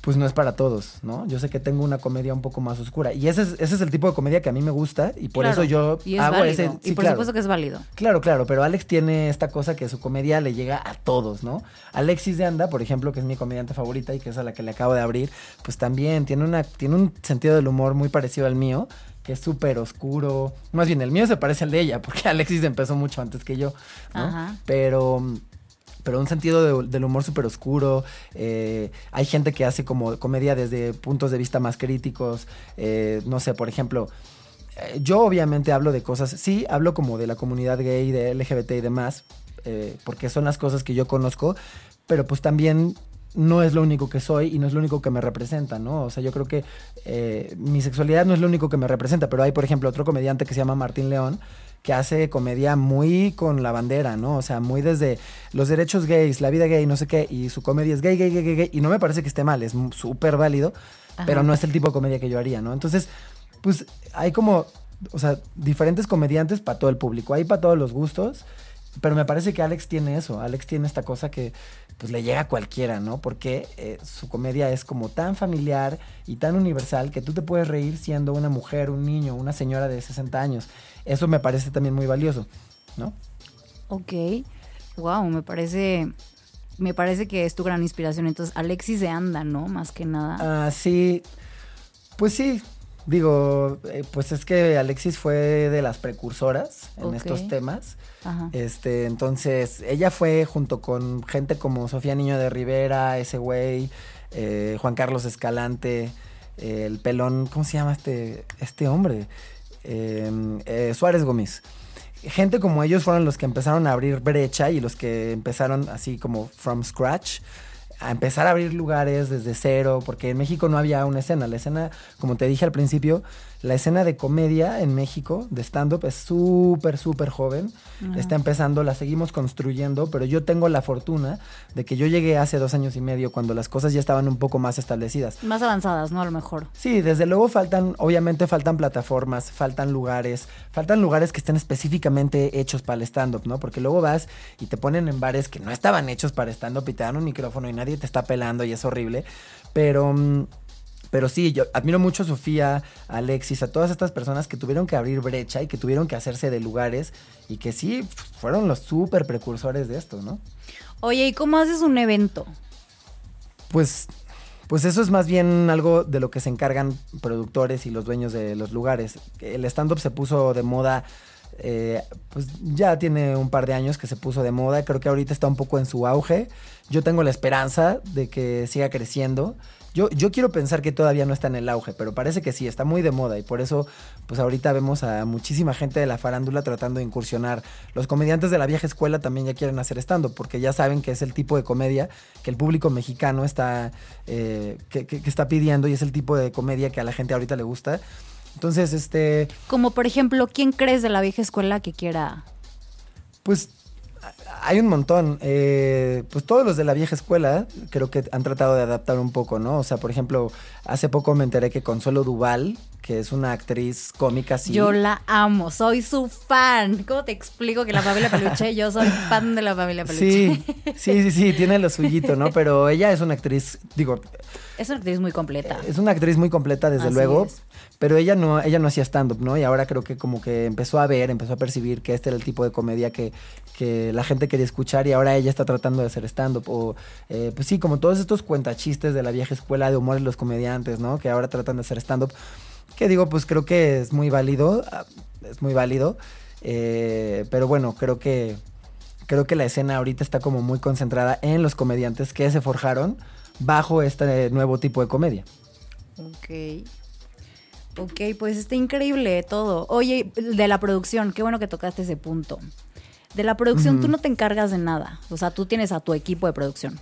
pues no es para todos, ¿no? Yo sé que tengo una comedia un poco más oscura. Y ese es, ese es el tipo de comedia que a mí me gusta y por Claro, eso yo y es hago válido. ese... y por claro. supuesto que es válido. Claro, claro, pero Alex tiene esta cosa que su comedia le llega a todos, ¿no? Alexis de Anda, por ejemplo, que es mi comediante favorita y que es a la que le acabo de abrir, pues también tiene, una, tiene un sentido del humor muy parecido al mío, que es súper oscuro. Más bien, el mío se parece al de ella, [LAUGHS] porque Alexis empezó mucho antes que yo, ¿no? Ajá. Pero pero un sentido de- del humor súper oscuro. eh, hay gente que hace como comedia desde puntos de vista más críticos. eh, no sé, por ejemplo, eh, yo obviamente hablo de cosas, sí, hablo como de la comunidad gay, de LGBT y demás, porque son las cosas que yo conozco, pero pues también no es lo único que soy y no es lo único que me representa, ¿no? O sea, yo creo que mi sexualidad no es lo único que me representa, pero hay, por ejemplo, otro comediante que se llama Martín León, que hace comedia muy con la bandera, ¿no? O sea, muy desde los derechos gays, la vida gay, no sé qué, y su comedia es gay, gay, gay, gay, gay, y no me parece que esté mal, es súper válido, Ajá. pero no es el tipo de comedia que yo haría, ¿no? Entonces, pues hay como, o sea, diferentes comediantes para todo el público, hay para todos los gustos, pero me parece que Alex tiene eso, Alex tiene esta cosa que pues le llega a cualquiera, ¿no? Porque eh, su comedia es como tan familiar y tan universal que tú te puedes reír siendo una mujer, un niño, una señora de 60 años. Eso me parece también muy valioso, ¿no? Ok. Wow, me parece. Me parece que es tu gran inspiración. Entonces, Alexis de Anda, ¿no? Más que nada. Ah, sí, pues sí. Digo, eh, pues es que Alexis fue de las precursoras en estos temas. Ajá. Este, entonces, ella fue junto con gente como Sofía Niño de Rivera, ese güey, eh, Juan Carlos Escalante, eh, el pelón, ¿cómo se llama este, este hombre? Eh, eh, Suárez Gómez. Gente como ellos fueron los que empezaron a abrir brecha y los que empezaron así como from scratch a empezar a abrir lugares desde cero, porque en México no había una escena. La escena, como te dije al principio, la escena de comedia en México, de stand-up, es súper, súper joven. Está empezando, la seguimos construyendo, pero yo tengo la fortuna de que yo llegué hace dos años y medio, cuando las cosas ya estaban un poco más establecidas. Más avanzadas, ¿no? A lo mejor. Sí, desde luego faltan, obviamente faltan plataformas, faltan lugares, faltan lugares que estén específicamente hechos para el stand-up, ¿no? Porque luego vas y te ponen en bares que no estaban hechos para stand-up y te dan un micrófono y nadie te está pelando y es horrible. Pero, mm, pero sí, yo admiro mucho a Sofía, a Alexis, a todas estas personas que tuvieron que abrir brecha y que tuvieron que hacerse de lugares y que sí, pues, fueron los súper precursores de esto, ¿no? Oye, ¿y cómo haces un evento? Pues, pues eso es más bien algo de lo que se encargan productores y los dueños de los lugares. El stand-up se puso de moda, eh, pues ya tiene un par de años que se puso de moda. Creo que ahorita está un poco en su auge. Yo tengo la esperanza de que siga creciendo. Yo, yo quiero pensar que todavía no está en el auge, pero parece que sí, está muy de moda y por eso, pues ahorita vemos a muchísima gente de la farándula tratando de incursionar. Los comediantes de la vieja escuela también ya quieren hacer stand-up porque ya saben que es el tipo de comedia que el público mexicano está, eh, que, que- que está pidiendo y es el tipo de comedia que a la gente ahorita le gusta. Entonces, este, Como por ejemplo, ¿quién crees de la vieja escuela que quiera? pues hay un montón. Eh, pues todos los de la vieja escuela creo que han tratado de adaptar un poco, ¿no? O sea, por ejemplo, hace poco me enteré que Consuelo Duval, que es una actriz cómica, sí. Yo la amo, soy su fan. ¿Cómo te explico que la familia Peluche? Yo soy fan de la familia Peluche. Sí, sí, sí, sí, tiene lo suyito, ¿no? Pero ella es una actriz, digo, Es una actriz muy completa. es una actriz muy completa, desde Así luego. es. Pero ella no, ella no hacía stand-up, ¿no? Y ahora creo que como que empezó a ver, empezó a percibir que este era el tipo de comedia que, que la gente quería escuchar y ahora ella está tratando de hacer stand-up. O, eh, pues sí, como todos estos cuentachistes de la vieja escuela de humor de los comediantes, ¿no? Que ahora tratan de hacer stand-up. Que digo, pues creo que es muy válido, ah, es muy válido. eh, pero bueno, creo que, creo que la escena ahorita está como muy concentrada en los comediantes que se forjaron bajo este nuevo tipo de comedia. Ok. Ok, pues está increíble todo. Oye, de la producción, qué bueno que tocaste ese punto. De la producción tú no te encargas de nada. O sea, tú tienes a tu equipo de producción.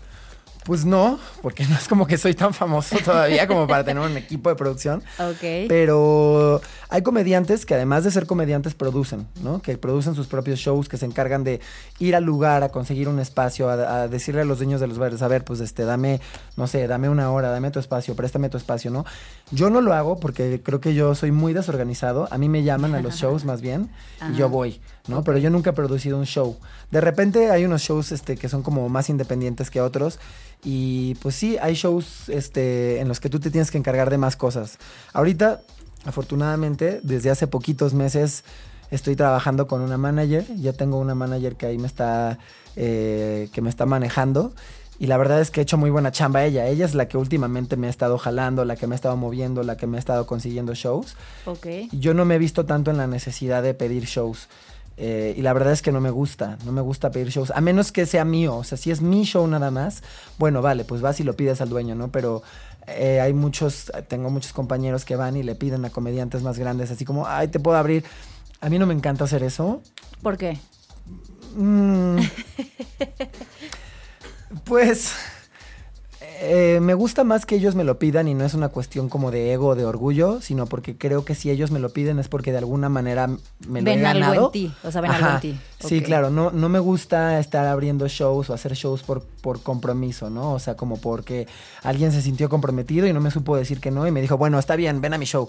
Pues no, porque no es como que soy tan famoso todavía como para tener un equipo de producción. Ok. Pero hay comediantes que además de ser comediantes producen, ¿no? Que producen sus propios shows, que se encargan de ir al lugar a conseguir un espacio, a, a decirle a los dueños de los bares, a ver, pues este, dame, no sé, dame una hora, dame tu espacio, préstame tu espacio, ¿no? Yo no lo hago porque creo que yo soy muy desorganizado. A mí me llaman a los [LAUGHS] shows más bien y yo voy, ¿no? Pero yo nunca he producido un show. De repente hay unos shows este, que son como más independientes que otros. Y pues sí, hay shows este, en los que tú te tienes que encargar de más cosas. Ahorita, afortunadamente, desde hace poquitos meses estoy trabajando con una manager. Ya tengo una manager que ahí me está, eh, que me está manejando. Y la verdad es que he hecho muy buena chamba ella. Ella es la que últimamente me ha estado jalando, la que me ha estado moviendo, la que me ha estado consiguiendo shows. Ok. Yo no me he visto tanto en la necesidad de pedir shows. Eh, y la verdad es que no me gusta, no me gusta pedir shows, a menos que sea mío, o sea, si es mi show nada más, bueno, vale, pues vas y lo pides al dueño, ¿no? Pero eh, hay muchos, tengo muchos compañeros que van y le piden a comediantes más grandes, así como, ay, te puedo abrir. A mí no me encanta hacer eso. ¿Por qué? Mm. [LAUGHS] pues eh, me gusta más que ellos me lo pidan y no es una cuestión como de ego o de orgullo, sino porque creo que si ellos me lo piden es porque de alguna manera me lo he Ven algo en ti, o sea, ven algo en ti. Sí, claro, no, no me gusta estar abriendo shows o hacer shows por, por compromiso, ¿no? O sea, como porque alguien se sintió comprometido y no me supo decir que no y me dijo, bueno, está bien, ven a mi show.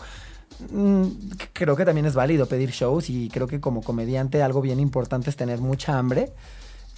Mm, creo que también es válido pedir shows y creo que como comediante algo bien importante es tener mucha hambre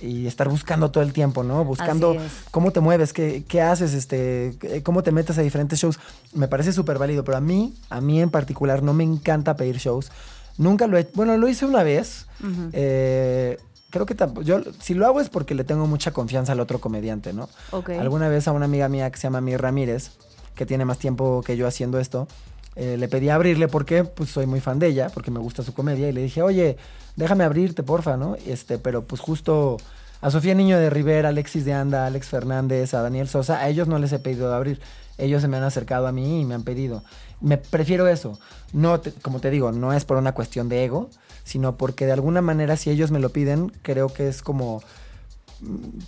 y estar buscando todo el tiempo, ¿no? Buscando cómo te mueves, qué, qué haces, este, eh, cómo te metes a diferentes shows. Me parece súper válido, pero a mí, a mí en particular, no me encanta pedir shows. Nunca lo he Bueno, lo hice una vez. Ujú. Eh, creo que tampoco. Yo, si lo hago es porque le tengo mucha confianza al otro comediante, ¿no? Ok. Alguna vez a una amiga mía que se llama Mir Ramírez, que tiene más tiempo que yo haciendo esto, eh, le pedí abrirle porque pues soy muy fan de ella, porque me gusta su comedia, y le dije, oye, déjame abrirte, porfa, ¿no? Este, pero pues justo a Sofía Niño de Rivera, Alexis de Anda, Alex Fernández, a Daniel Sosa, a ellos no les he pedido abrir. Ellos se me han acercado a mí y me han pedido. Me prefiero eso. No, te- como te digo, no es por una cuestión de ego, sino porque de alguna manera si ellos me lo piden, creo que es como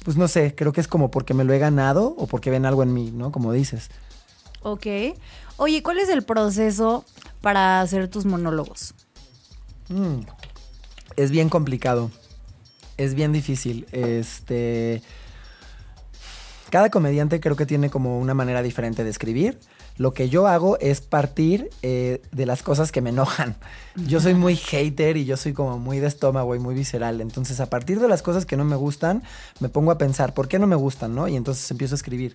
pues no sé, creo que es como porque me lo he ganado o porque ven algo en mí, ¿no? Como dices. Ok. Oye, ¿cuál es el proceso para hacer tus monólogos? Mm, Es bien complicado. Es bien difícil. Este. Cada comediante creo que tiene como una manera diferente de escribir. Lo que yo hago es partir eh, de las cosas que me enojan. Yo soy muy hater y yo soy como muy de estómago y muy visceral. Entonces, a partir de las cosas que no me gustan, me pongo a pensar, ¿por qué no me gustan, no? Y entonces empiezo a escribir.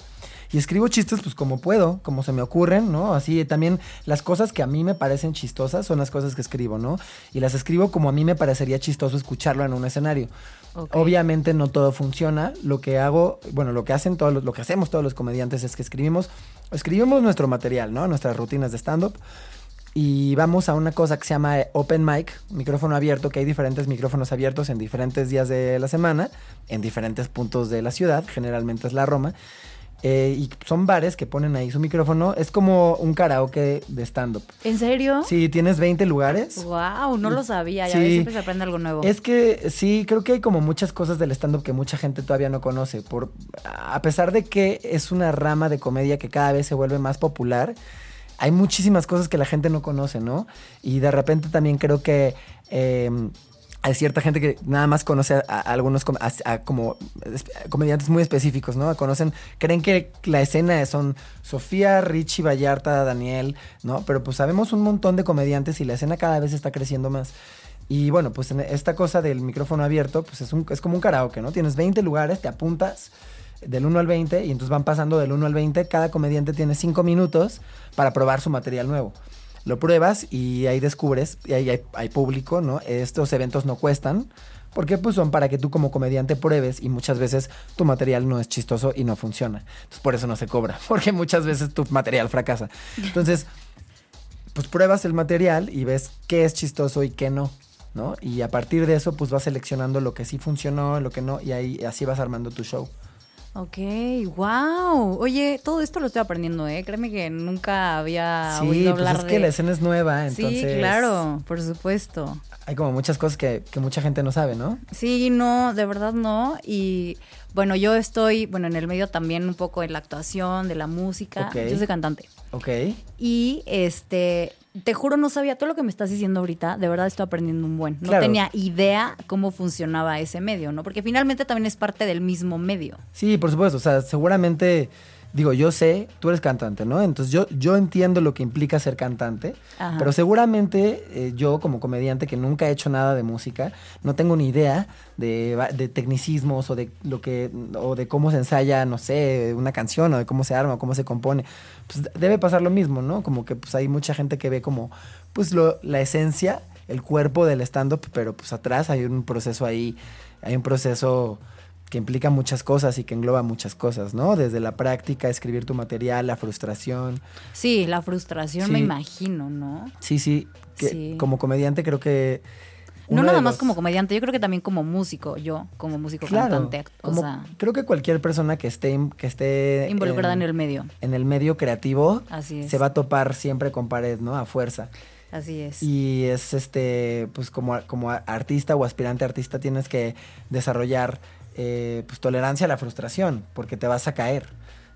Y escribo chistes pues como puedo, como se me ocurren, ¿no? Así también las cosas que a mí me parecen chistosas son las cosas que escribo, ¿no? Y las escribo como a mí me parecería chistoso escucharlo en un escenario. Obviamente no todo funciona. Lo que hago, bueno, lo que hacen todos los, lo que hacemos todos los comediantes es que escribimos, escribimos nuestro material, ¿no? Nuestras rutinas de stand-up. Y vamos a una cosa que se llama open mic, micrófono abierto, que hay diferentes micrófonos abiertos en diferentes días de la semana, en diferentes puntos de la ciudad, generalmente es la Roma. Eh, y son bares que ponen ahí su micrófono. Es como un karaoke de stand-up. ¿En serio? Sí, tienes 20 lugares. Wow, no lo sabía. Ya Sí. ves, siempre se aprende algo nuevo. Es que sí, creo que hay como muchas cosas del stand-up que mucha gente todavía no conoce. Por, a pesar de que es una rama de comedia que cada vez se vuelve más popular, hay muchísimas cosas que la gente no conoce, ¿no? Y de repente también creo que eh, hay cierta gente que nada más conoce a, algunos como es- comediantes muy específicos, ¿no? Conocen, creen que la escena son Sofía, Richie, Vallarta, Daniel, ¿no? Pero pues sabemos un montón de comediantes y la escena cada vez está creciendo más. Y bueno, pues esta cosa del micrófono abierto, pues es, un, es como un karaoke, ¿no? Tienes 20 lugares, te apuntas del 1 al 20 y entonces van pasando del 1 al 20. Cada comediante tiene 5 minutos para probar su material nuevo. Lo pruebas y ahí descubres, y ahí hay, público, ¿no? Estos eventos no cuestan, porque pues son para que tú como comediante pruebes y muchas veces tu material no es chistoso y no funciona. Entonces por eso no se cobra, [LAUGHS] porque muchas veces tu material fracasa. Entonces, pues pruebas el material y ves qué es chistoso y qué no, ¿no? Y a partir de eso, pues vas seleccionando lo que sí funcionó, lo que no, y ahí así vas armando tu show. Ok, wow. Oye, todo esto lo estoy aprendiendo, ¿eh? Créeme que nunca había Sí, oído pues hablar es de... que la escena es nueva, entonces... Sí, claro, por supuesto. Hay como muchas cosas que, que mucha gente no sabe, ¿no? Sí, no, de verdad no. Y bueno, yo estoy, bueno, en el medio también un poco en la actuación, de la música. Ok. Yo soy cantante. Ok. Y este, te juro, no sabía todo lo que me estás diciendo ahorita. De verdad estoy aprendiendo un buen. No Claro. tenía idea cómo funcionaba ese medio, ¿no? Porque finalmente también es parte del mismo medio. Sí, por supuesto. O sea, seguramente, digo, yo sé, tú eres cantante, ¿no? Entonces yo, yo entiendo lo que implica ser cantante, Ajá. pero seguramente eh, yo como comediante que nunca he hecho nada de música, no tengo ni idea de, de tecnicismos o de lo que, o de cómo se ensaya, no sé, una canción o de cómo se arma o cómo se compone. Pues debe pasar lo mismo, ¿no? Como que pues hay mucha gente que ve como, pues lo, la esencia, el cuerpo del stand-up, pero pues atrás hay un proceso ahí, hay un proceso que implica muchas cosas y que engloba muchas cosas, ¿no? Desde la práctica, escribir tu material, la frustración. Sí, la frustración Sí. me imagino, ¿no? Sí, sí, que Sí. como comediante creo que... No nada más como comediante, yo creo que también como músico, yo como músico Claro, cantante, o como- sea, creo que cualquier persona que esté, que esté involucrada en el medio. en el medio creativo Así es. se va a topar siempre con pared, ¿no? A fuerza. Así es. Y es este, pues como, como artista o aspirante artista tienes que desarrollar eh, pues tolerancia a la frustración, porque te vas a caer.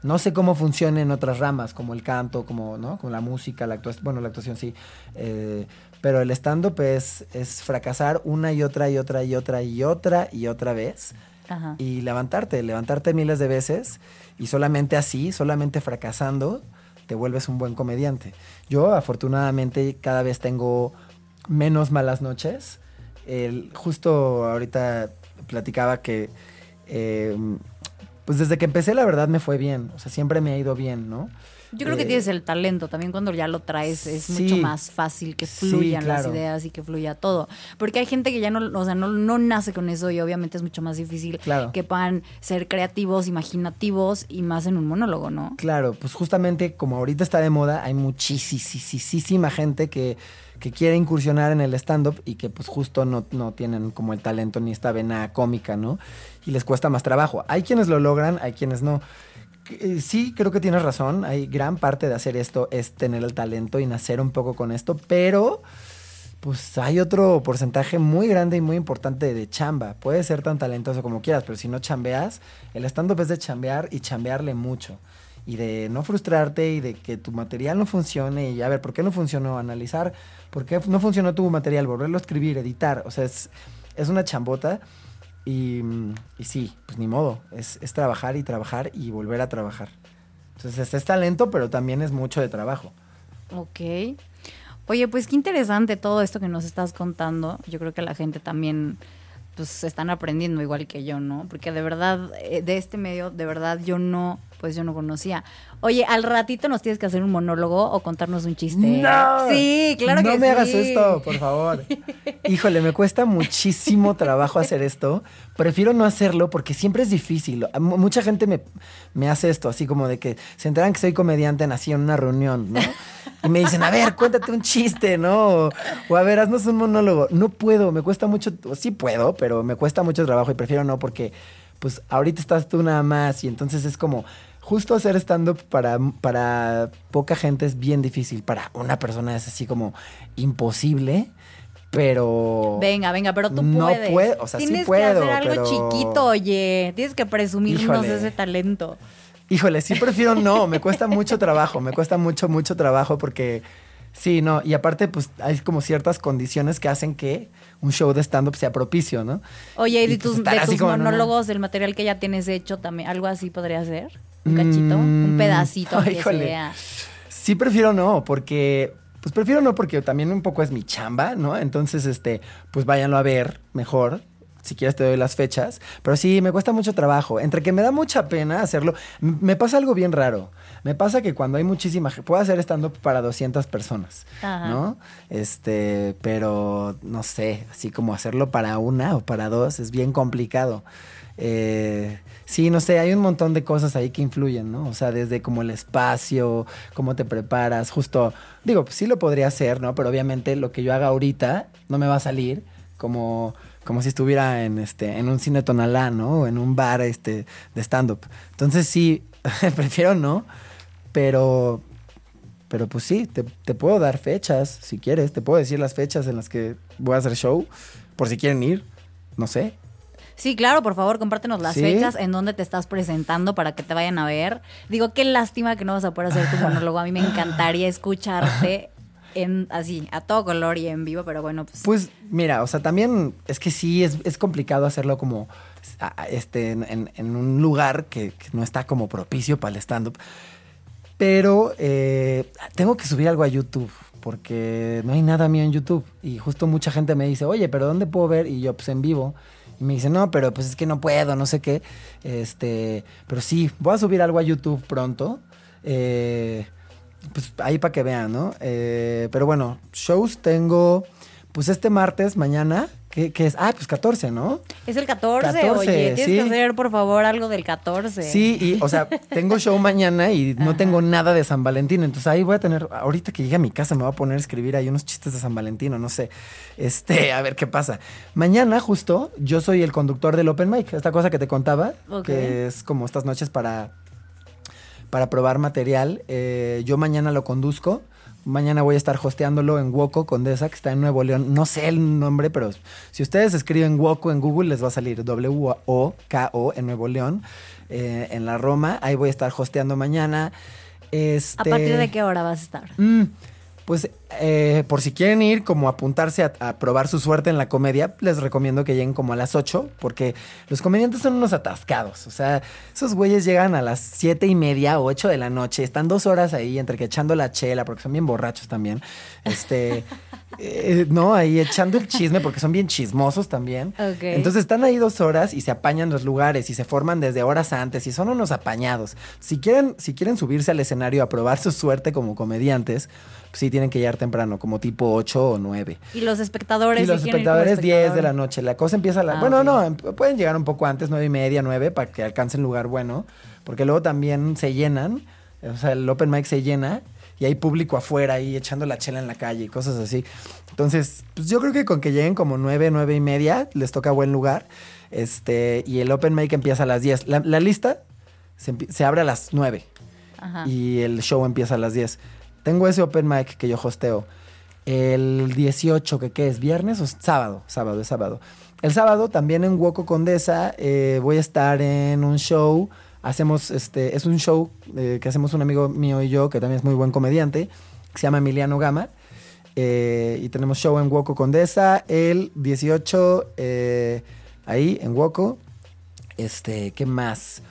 No sé cómo funciona en otras ramas, como el canto, como, ¿no? como la música, la actuación, bueno, la actuación sí. eh, pero el stand-up es, es fracasar una y otra y otra y otra y otra y otra vez Ajá. y levantarte, levantarte miles de veces y solamente así, solamente fracasando, te vuelves un buen comediante. Yo afortunadamente cada vez tengo menos malas noches. El- justo ahorita platicaba que eh, pues desde que empecé la verdad me fue bien, o sea, siempre me ha ido bien, ¿no? Yo creo que Eh, tienes el talento, también cuando ya lo traes es sí. mucho más fácil que Sí, fluyan las ideas y que fluya todo. Porque hay gente que ya no, o sea, no, no nace con eso y obviamente es mucho más difícil Claro. que puedan ser creativos, imaginativos y más en un monólogo, ¿no? Claro, pues justamente como ahorita está de moda, hay muchísima gente que, que quiere incursionar en el stand-up y que pues justo no, no tienen como el talento ni esta vena cómica, ¿no? Y les cuesta más trabajo. Hay quienes lo logran, hay quienes no. Eh, Sí, creo que tienes razón. Hay gran parte de hacer esto es tener el talento y nacer un poco con esto, pero pues hay otro porcentaje muy grande y muy importante de chamba. Puedes ser tan talentoso como quieras, pero si no chambeas, el stand-up es de chambear y chambearle mucho. Y de no frustrarte y de que tu material no funcione y a ver, ¿por qué no funcionó? Analizar por qué no funcionó tu material, volverlo a escribir, editar. O sea, es, es una chambota y, y sí, pues ni modo. Es, es trabajar y trabajar y volver a trabajar. Entonces, es talento, pero también es mucho de trabajo. Ok. Oye, pues qué interesante todo esto que nos estás contando. Yo creo que la gente también pues están aprendiendo igual que yo, ¿no? Porque de verdad, eh, de este medio, de verdad yo no, pues yo no conocía. Oye, al ratito nos tienes que hacer un monólogo o contarnos un chiste. ¡No! Sí, claro no que sí. me hagas esto, por favor. [LAUGHS] Híjole, me cuesta muchísimo trabajo hacer esto. Prefiero no hacerlo porque siempre es difícil. M- Mucha gente me, me hace esto, así como de que se enteran que soy comediante así en una reunión, ¿no? Y me dicen, a ver, cuéntate un chiste, ¿no? O, o, a ver, haznos un monólogo. No puedo, me cuesta mucho, sí puedo, pero me cuesta mucho trabajo y prefiero no porque, pues, ahorita estás tú nada más y entonces es como, justo hacer stand-up para, para poca gente es bien difícil. Para una persona es así como imposible, pero... Venga, venga, pero tú No puedes. puedo, o sea, sí Tienes puedo, que hacer algo pero- chiquito, oye. Tienes que presumirnos Híjole. ese talento. Híjole, sí prefiero no, [LAUGHS] me cuesta mucho trabajo, me cuesta mucho, mucho trabajo porque sí, no, y aparte pues hay como ciertas condiciones que hacen que un show de stand-up sea propicio, ¿no? Oye, y pues, tus, de tus como en una- monólogos, del material que ya tienes hecho, también algo así podría ser. Un cachito, un Mm, pedacito, ay, [LAUGHS] híjole. sea. Sí prefiero no, porque pues prefiero no porque también un poco es mi chamba, ¿no? Entonces, este, pues váyanlo a ver mejor. Si quieres te doy las fechas, pero sí me cuesta mucho trabajo. Entre que me da mucha pena hacerlo, me pasa algo bien raro. Me pasa que cuando hay muchísima gente, puedo hacer stand up para 200 personas, Ajá. ¿no? Este, pero no sé, así como hacerlo para una o para dos es bien complicado. Eh, sí, no sé, hay un montón de cosas ahí que influyen, ¿no? O sea, desde como el espacio, cómo te preparas, justo, digo, pues sí lo podría hacer, ¿no? Pero obviamente lo que yo haga ahorita no me va a salir como, como si estuviera en este, en un cine tonalá, ¿no? O en un bar este, de stand-up. Entonces sí, [LAUGHS] prefiero no, pero, pero pues sí, te, te puedo dar fechas, si quieres, te puedo decir las fechas en las que voy a hacer show, por si quieren ir, no sé. Sí, claro, por favor, compártenos las ¿Sí? fechas en donde te estás presentando para que te vayan a ver. Digo, qué lástima que no vas a poder hacer tu [LAUGHS] monólogo. A mí me encantaría escucharte en así, a todo color y en vivo, pero bueno, pues. Pues mira, o sea, también es que sí es, es complicado hacerlo como este, en, en- en un lugar que, que no está como propicio para el stand-up. Pero eh, tengo que subir algo a YouTube porque no hay nada mío en YouTube. Y justo mucha gente me dice, oye, pero ¿dónde puedo ver? Y yo, pues en vivo. Y me dice, no, pero pues es que no puedo, no sé qué. Este, pero sí, voy a subir algo a YouTube pronto. Eh, pues ahí para que vean, ¿no? Eh, pero bueno, shows tengo, pues este martes, mañana, que, que es, ah, pues 14, ¿no? Es el 14, 14, oye, tienes sí. que hacer por favor algo del 14. Sí, y, o sea, tengo show [LAUGHS] mañana y no tengo nada de San Valentín. Entonces ahí voy a tener, ahorita que llegue a mi casa me voy a poner a escribir ahí unos chistes de San Valentín, o no sé. Este, [LAUGHS] a ver qué pasa. Mañana, justo, yo soy el conductor del Open Mic, esta cosa que te contaba, Ok. que es como estas noches para, para probar material. Eh, yo mañana lo conduzco. Mañana voy a estar hosteándolo en Woco Condesa, que está en Nuevo León. No sé el nombre, pero si ustedes escriben Woco en Google, les va a salir W-O-K-O en Nuevo León, eh, en la Roma. Ahí voy a estar hosteando mañana. Este, ¿A partir de qué hora vas a estar? Mm, pues eh, por si quieren ir como apuntarse a, a probar su suerte en la comedia, les recomiendo que lleguen como a las 8, porque los comediantes son unos atascados. O sea, esos güeyes llegan a las siete y media o 8 de la noche, están dos horas ahí entre que echando la chela, porque son bien borrachos también. Este, [LAUGHS] eh, no, ahí echando el chisme, porque son bien chismosos también. Entonces están ahí dos horas y se apañan los lugares y se forman desde horas antes y son unos apañados. Si quieren, si quieren subirse al escenario a probar su suerte como comediantes, pues sí tienen que llegar temprano, como tipo 8 o 9. Y los espectadores. Y los espectadores 10 de la espectador. noche. La cosa empieza a la... Ah, bueno, no, em- pueden llegar un poco antes, 9 y media, 9, para que alcancen lugar bueno. Porque luego también se llenan, o sea, el open mic se llena y hay público afuera ahí echando la chela en la calle y cosas así. Entonces, pues yo creo que con que lleguen como 9, 9 y media, les toca buen lugar. Este, y el open mic empieza a las 10. La, la lista se, abre a las 9 Ajá. y el show empieza a las 10. Tengo ese open mic que yo hosteo. El 18, que qué es, viernes o sábado, sábado, es sábado. El sábado también en Huoco Condesa eh, voy a estar en un show. Hacemos, este, es un show eh, que hacemos un amigo mío y yo, que también es muy buen comediante, que se llama Emiliano Gama. Eh, y tenemos show en Huoco Condesa el 18, eh, ahí en Huoco. Este, ¿qué más?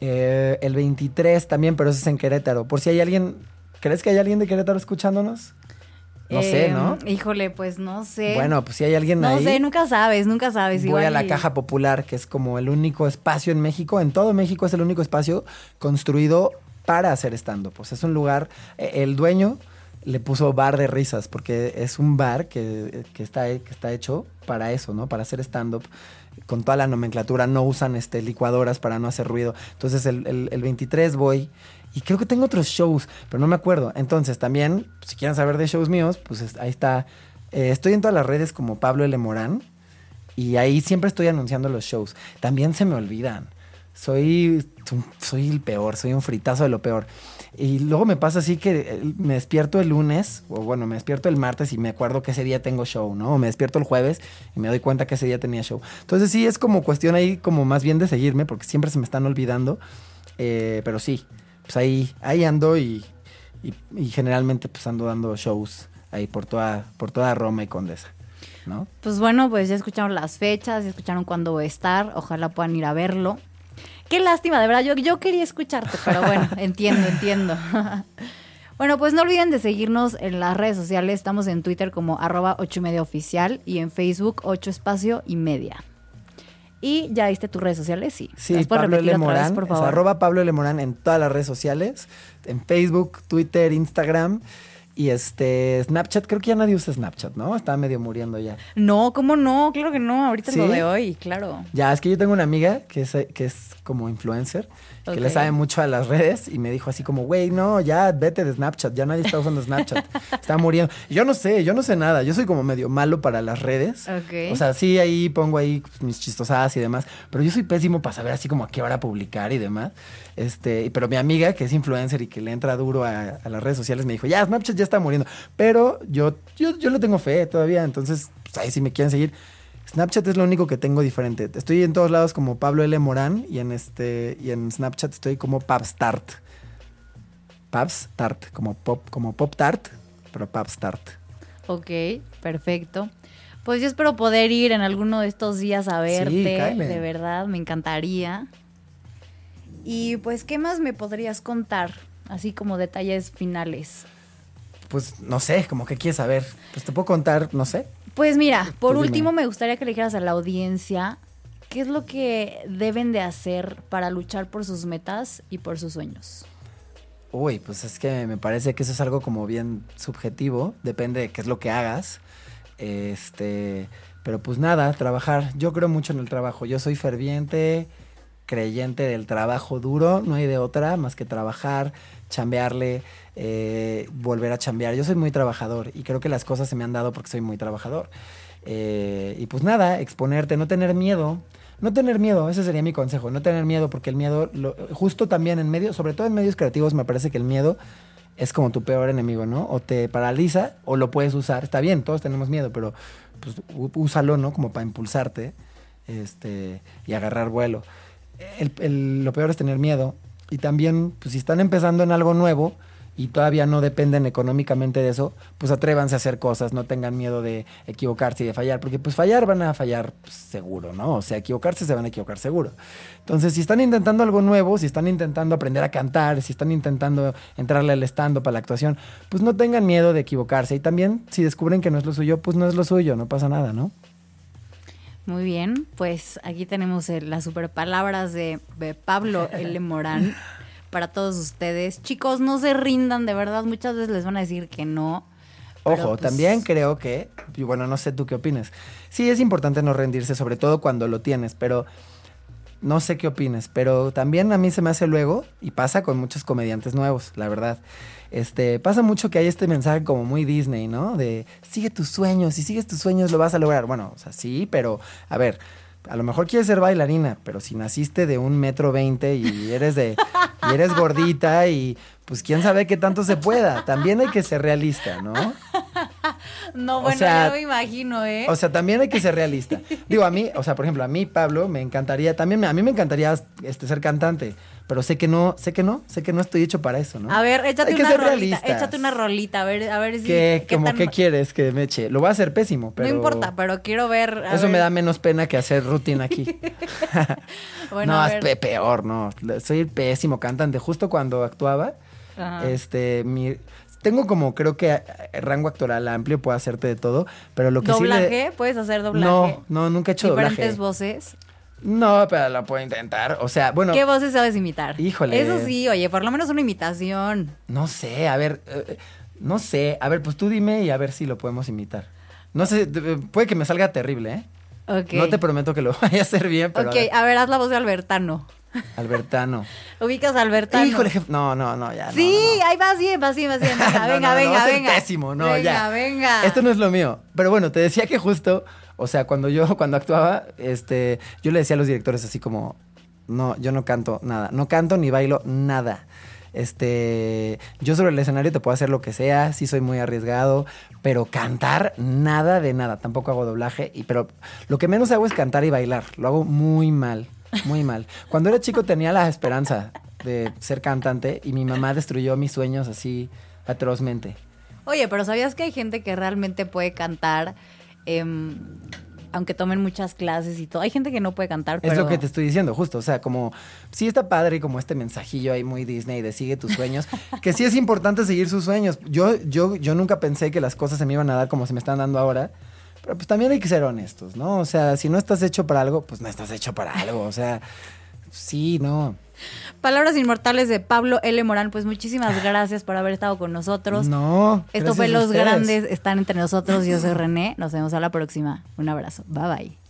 El 23 también, pero eso es en Querétaro. Por si hay alguien, ¿crees que hay alguien de Querétaro escuchándonos? No sé, ¿no? Híjole, pues no sé. Bueno, pues si hay alguien no ahí. sé, nunca sabes, nunca sabes. Voy igual a la y- Caja Popular, que es como el único espacio en México, en todo México es el único espacio construido para hacer stand-up. Pues es un lugar, eh, el dueño le puso bar de risas, porque es un bar que, que está, que está hecho para eso, ¿no? Para hacer stand-up. Con toda la nomenclatura, no usan este, licuadoras para no hacer ruido. Entonces el, el- el 23 voy y creo que tengo otros shows, pero no me acuerdo. Entonces también, si quieren saber de shows míos, pues es- ahí está. Eh, estoy en todas las redes como Pablo L. Morán. Y ahí siempre estoy anunciando los shows. También se me olvidan. Soy, soy el peor, soy un fritazo de lo peor. Y luego me pasa así que eh, me despierto el lunes, o bueno, me despierto el martes y me acuerdo que ese día tengo show, ¿no? O me despierto el jueves y me doy cuenta que ese día tenía show. Entonces sí, es como cuestión ahí como más bien de seguirme, porque siempre se me están olvidando. Eh, pero sí, pues ahí, ahí ando y, y, y generalmente pues ando dando shows ahí por toda, por toda Roma y Condesa, ¿no? Pues bueno, pues ya escucharon las fechas, ya escucharon cuándo voy a estar. Ojalá puedan ir a verlo. Qué lástima, de verdad. Yo, yo quería escucharte, pero bueno, [LAUGHS] entiendo, entiendo. [LAUGHS] Bueno, pues no olviden de seguirnos en las redes sociales. Estamos en Twitter como arroba 8 y media oficial y en Facebook 8 espacio y media. ¿Y ya diste tus redes sociales? Sí. Sí, ¿Las puedes Pablo L. vez, Morán, por es favor? arroba Pablo L. Morán en todas las redes sociales, en Facebook, Twitter, Instagram y este Snapchat. Creo que ya nadie usa Snapchat, ¿no? Está medio muriendo ya. No, ¿cómo no? Claro que no. Ahorita es lo ¿Sí? de hoy, claro. Ya, es que yo tengo una amiga que es, que es como influencer que le sabe mucho a las redes y me dijo así como, güey, no, ya vete de Snapchat, ya nadie está usando Snapchat, [LAUGHS] está muriendo. Y yo no sé, yo no sé nada, yo soy como medio malo para las redes. Ok. O sea, sí, ahí pongo ahí mis chistosadas y demás, pero yo soy pésimo para saber así como a qué hora publicar y demás. Este, pero mi amiga, que es influencer y que le entra duro a, a las redes sociales, me dijo, ya, Snapchat ya está muriendo. Pero yo, yo, yo le tengo fe todavía, entonces, pues, ahí si me quieren seguir. Snapchat es lo único que tengo diferente. Estoy en todos lados como Pablo L. Morán y en este y en Snapchat estoy como Papstart. Papstart, como pop, como Pop Tart, pero Papstart. Ok, perfecto. Pues yo espero poder ir en alguno de estos días a verte. de verdad, me encantaría. Y pues, ¿qué más me podrías contar? Así como detalles finales. Pues no sé, como que quieres saber. Pues te puedo contar, no sé. Pues mira, por último me gustaría que le dijeras a la audiencia qué es lo que deben de hacer para luchar por sus metas y por sus sueños. Uy, pues es que me parece que eso es algo como bien subjetivo, depende de qué es lo que hagas. Este, pero pues nada, trabajar. Yo creo mucho en el trabajo. Yo soy ferviente creyente del trabajo duro, no hay de otra más que trabajar, chambearle, eh, volver a chambear. Yo soy muy trabajador y creo que las cosas se me han dado porque soy muy trabajador. Eh, y pues nada, exponerte, no tener miedo. No tener miedo, ese sería mi consejo, no tener miedo, porque el miedo, lo- justo también en medios, sobre todo en medios creativos, me parece que el miedo es como tu peor enemigo, ¿no? O te paraliza o lo puedes usar. Está bien, todos tenemos miedo, pero pues úsalo, ¿no? Como para impulsarte este, y agarrar vuelo. El- el- lo peor es tener miedo. Y también, pues si están empezando en algo nuevo y todavía no dependen económicamente de eso, pues atrévanse a hacer cosas, no tengan miedo de equivocarse y de fallar, porque pues fallar van a fallar pues, seguro, ¿no? O sea, equivocarse se van a equivocar seguro. Entonces, si están intentando algo nuevo, si están intentando aprender a cantar, si están intentando entrarle al stand-up, a la actuación, pues no tengan miedo de equivocarse. Y también, si descubren que no es lo suyo, pues no es lo suyo, no pasa nada, ¿no? Muy bien, pues aquí tenemos eh, las super palabras de, de Pablo L. Morán [LAUGHS] para todos ustedes. Chicos, no se rindan, de verdad, muchas veces les van a decir que no. Ojo, pues, también creo que, y bueno, no sé tú qué opinas. Sí, es importante no rendirse, sobre todo cuando lo tienes, pero no sé qué opines, pero también a mí se me hace luego, y pasa con muchos comediantes nuevos, la verdad. Este, pasa mucho que hay este mensaje como muy Disney, ¿no? De sigue tus sueños, si sigues tus sueños lo vas a lograr. Bueno, o sea, sí, pero a ver, a lo mejor quieres ser bailarina, pero si naciste de un metro veinte y eres de, y eres gordita y pues quién sabe qué tanto se pueda. También hay que ser realista, ¿no? No, o bueno, sea, yo me imagino, ¿eh? O sea, también hay que ser realista. Digo, a mí, o sea, por ejemplo, a mí, Pablo, me encantaría, también me- a mí me encantaría este, ser cantante, pero sé que no, sé que no, sé que no estoy hecho para eso, ¿no? a ver, échate Hay que una ser rolita, realistas. échate una rolita, a ver, a ver si... ¿Qué, qué como, tan- ¿Qué quieres que me eche? Lo voy a hacer pésimo, pero... No importa, pero quiero ver... Eso ver. me da menos pena que hacer rutina aquí. [LAUGHS] Bueno, [LAUGHS] no, a es ver. peor, no. Soy el pésimo cantante. Justo cuando actuaba, Ajá. este, mi... Tengo como, creo que eh, rango actoral amplio, puedo hacerte de todo, pero lo que sí ¿Doblaje? le... ¿Puedes hacer doblaje? No, no, nunca he hecho ¿Diferentes doblaje. voces? No, pero lo puedo intentar. O sea, bueno, ¿Qué voces sabes imitar? Híjole. Eso sí, oye, por lo menos una imitación. no sé, a ver, eh, no sé. A ver, pues tú dime y a ver si lo podemos imitar. No sé, de- puede que me salga terrible, ¿eh? Ok. No te prometo que lo [LAUGHS] vaya a hacer bien, pero Ok, a ver, a ver, haz la voz de Albertano. Albertano. [LAUGHS] Ubicas a Albertano. Híjole, jefe, no, no, no, ya. Sí, no, no. ahí vas bien, vas bien, vas bien. Venga, [LAUGHS] No, venga, no, no, venga, va a ser venga. pésimo, no, venga, ya. venga. Esto no es lo mío. Pero bueno, te decía que justo, o sea, cuando yo, cuando actuaba, este, yo le decía a los directores así como, no, yo no canto nada. No canto ni bailo nada. Este, yo sobre el escenario te puedo hacer lo que sea, sí soy muy arriesgado, pero cantar nada de nada. Tampoco hago doblaje, y, pero lo que menos hago es cantar y bailar. Lo hago muy mal, muy mal. Cuando era chico tenía la esperanza de ser cantante y mi mamá destruyó mis sueños así atrozmente. Oye, pero ¿sabías que hay gente que realmente puede cantar, em, aunque tomen muchas clases y todo? Hay gente que no puede cantar, pero... Es lo que te estoy diciendo, justo. O sea, como sí está padre como este mensajillo ahí muy Disney de sigue tus sueños, [LAUGHS] que sí es importante seguir sus sueños. Yo, yo, yo nunca pensé que las cosas se me iban a dar como se me están dando ahora. Pero pues también hay que ser honestos, ¿no? O sea, si no estás hecho para algo, pues no estás hecho para algo. O sea, sí, no. Palabras inmortales de Pablo L. Morán, pues muchísimas gracias por haber estado con nosotros. No. Esto fue Los. Grandes, están entre nosotros. Yo soy René. Nos vemos a la próxima. Un abrazo. Bye bye.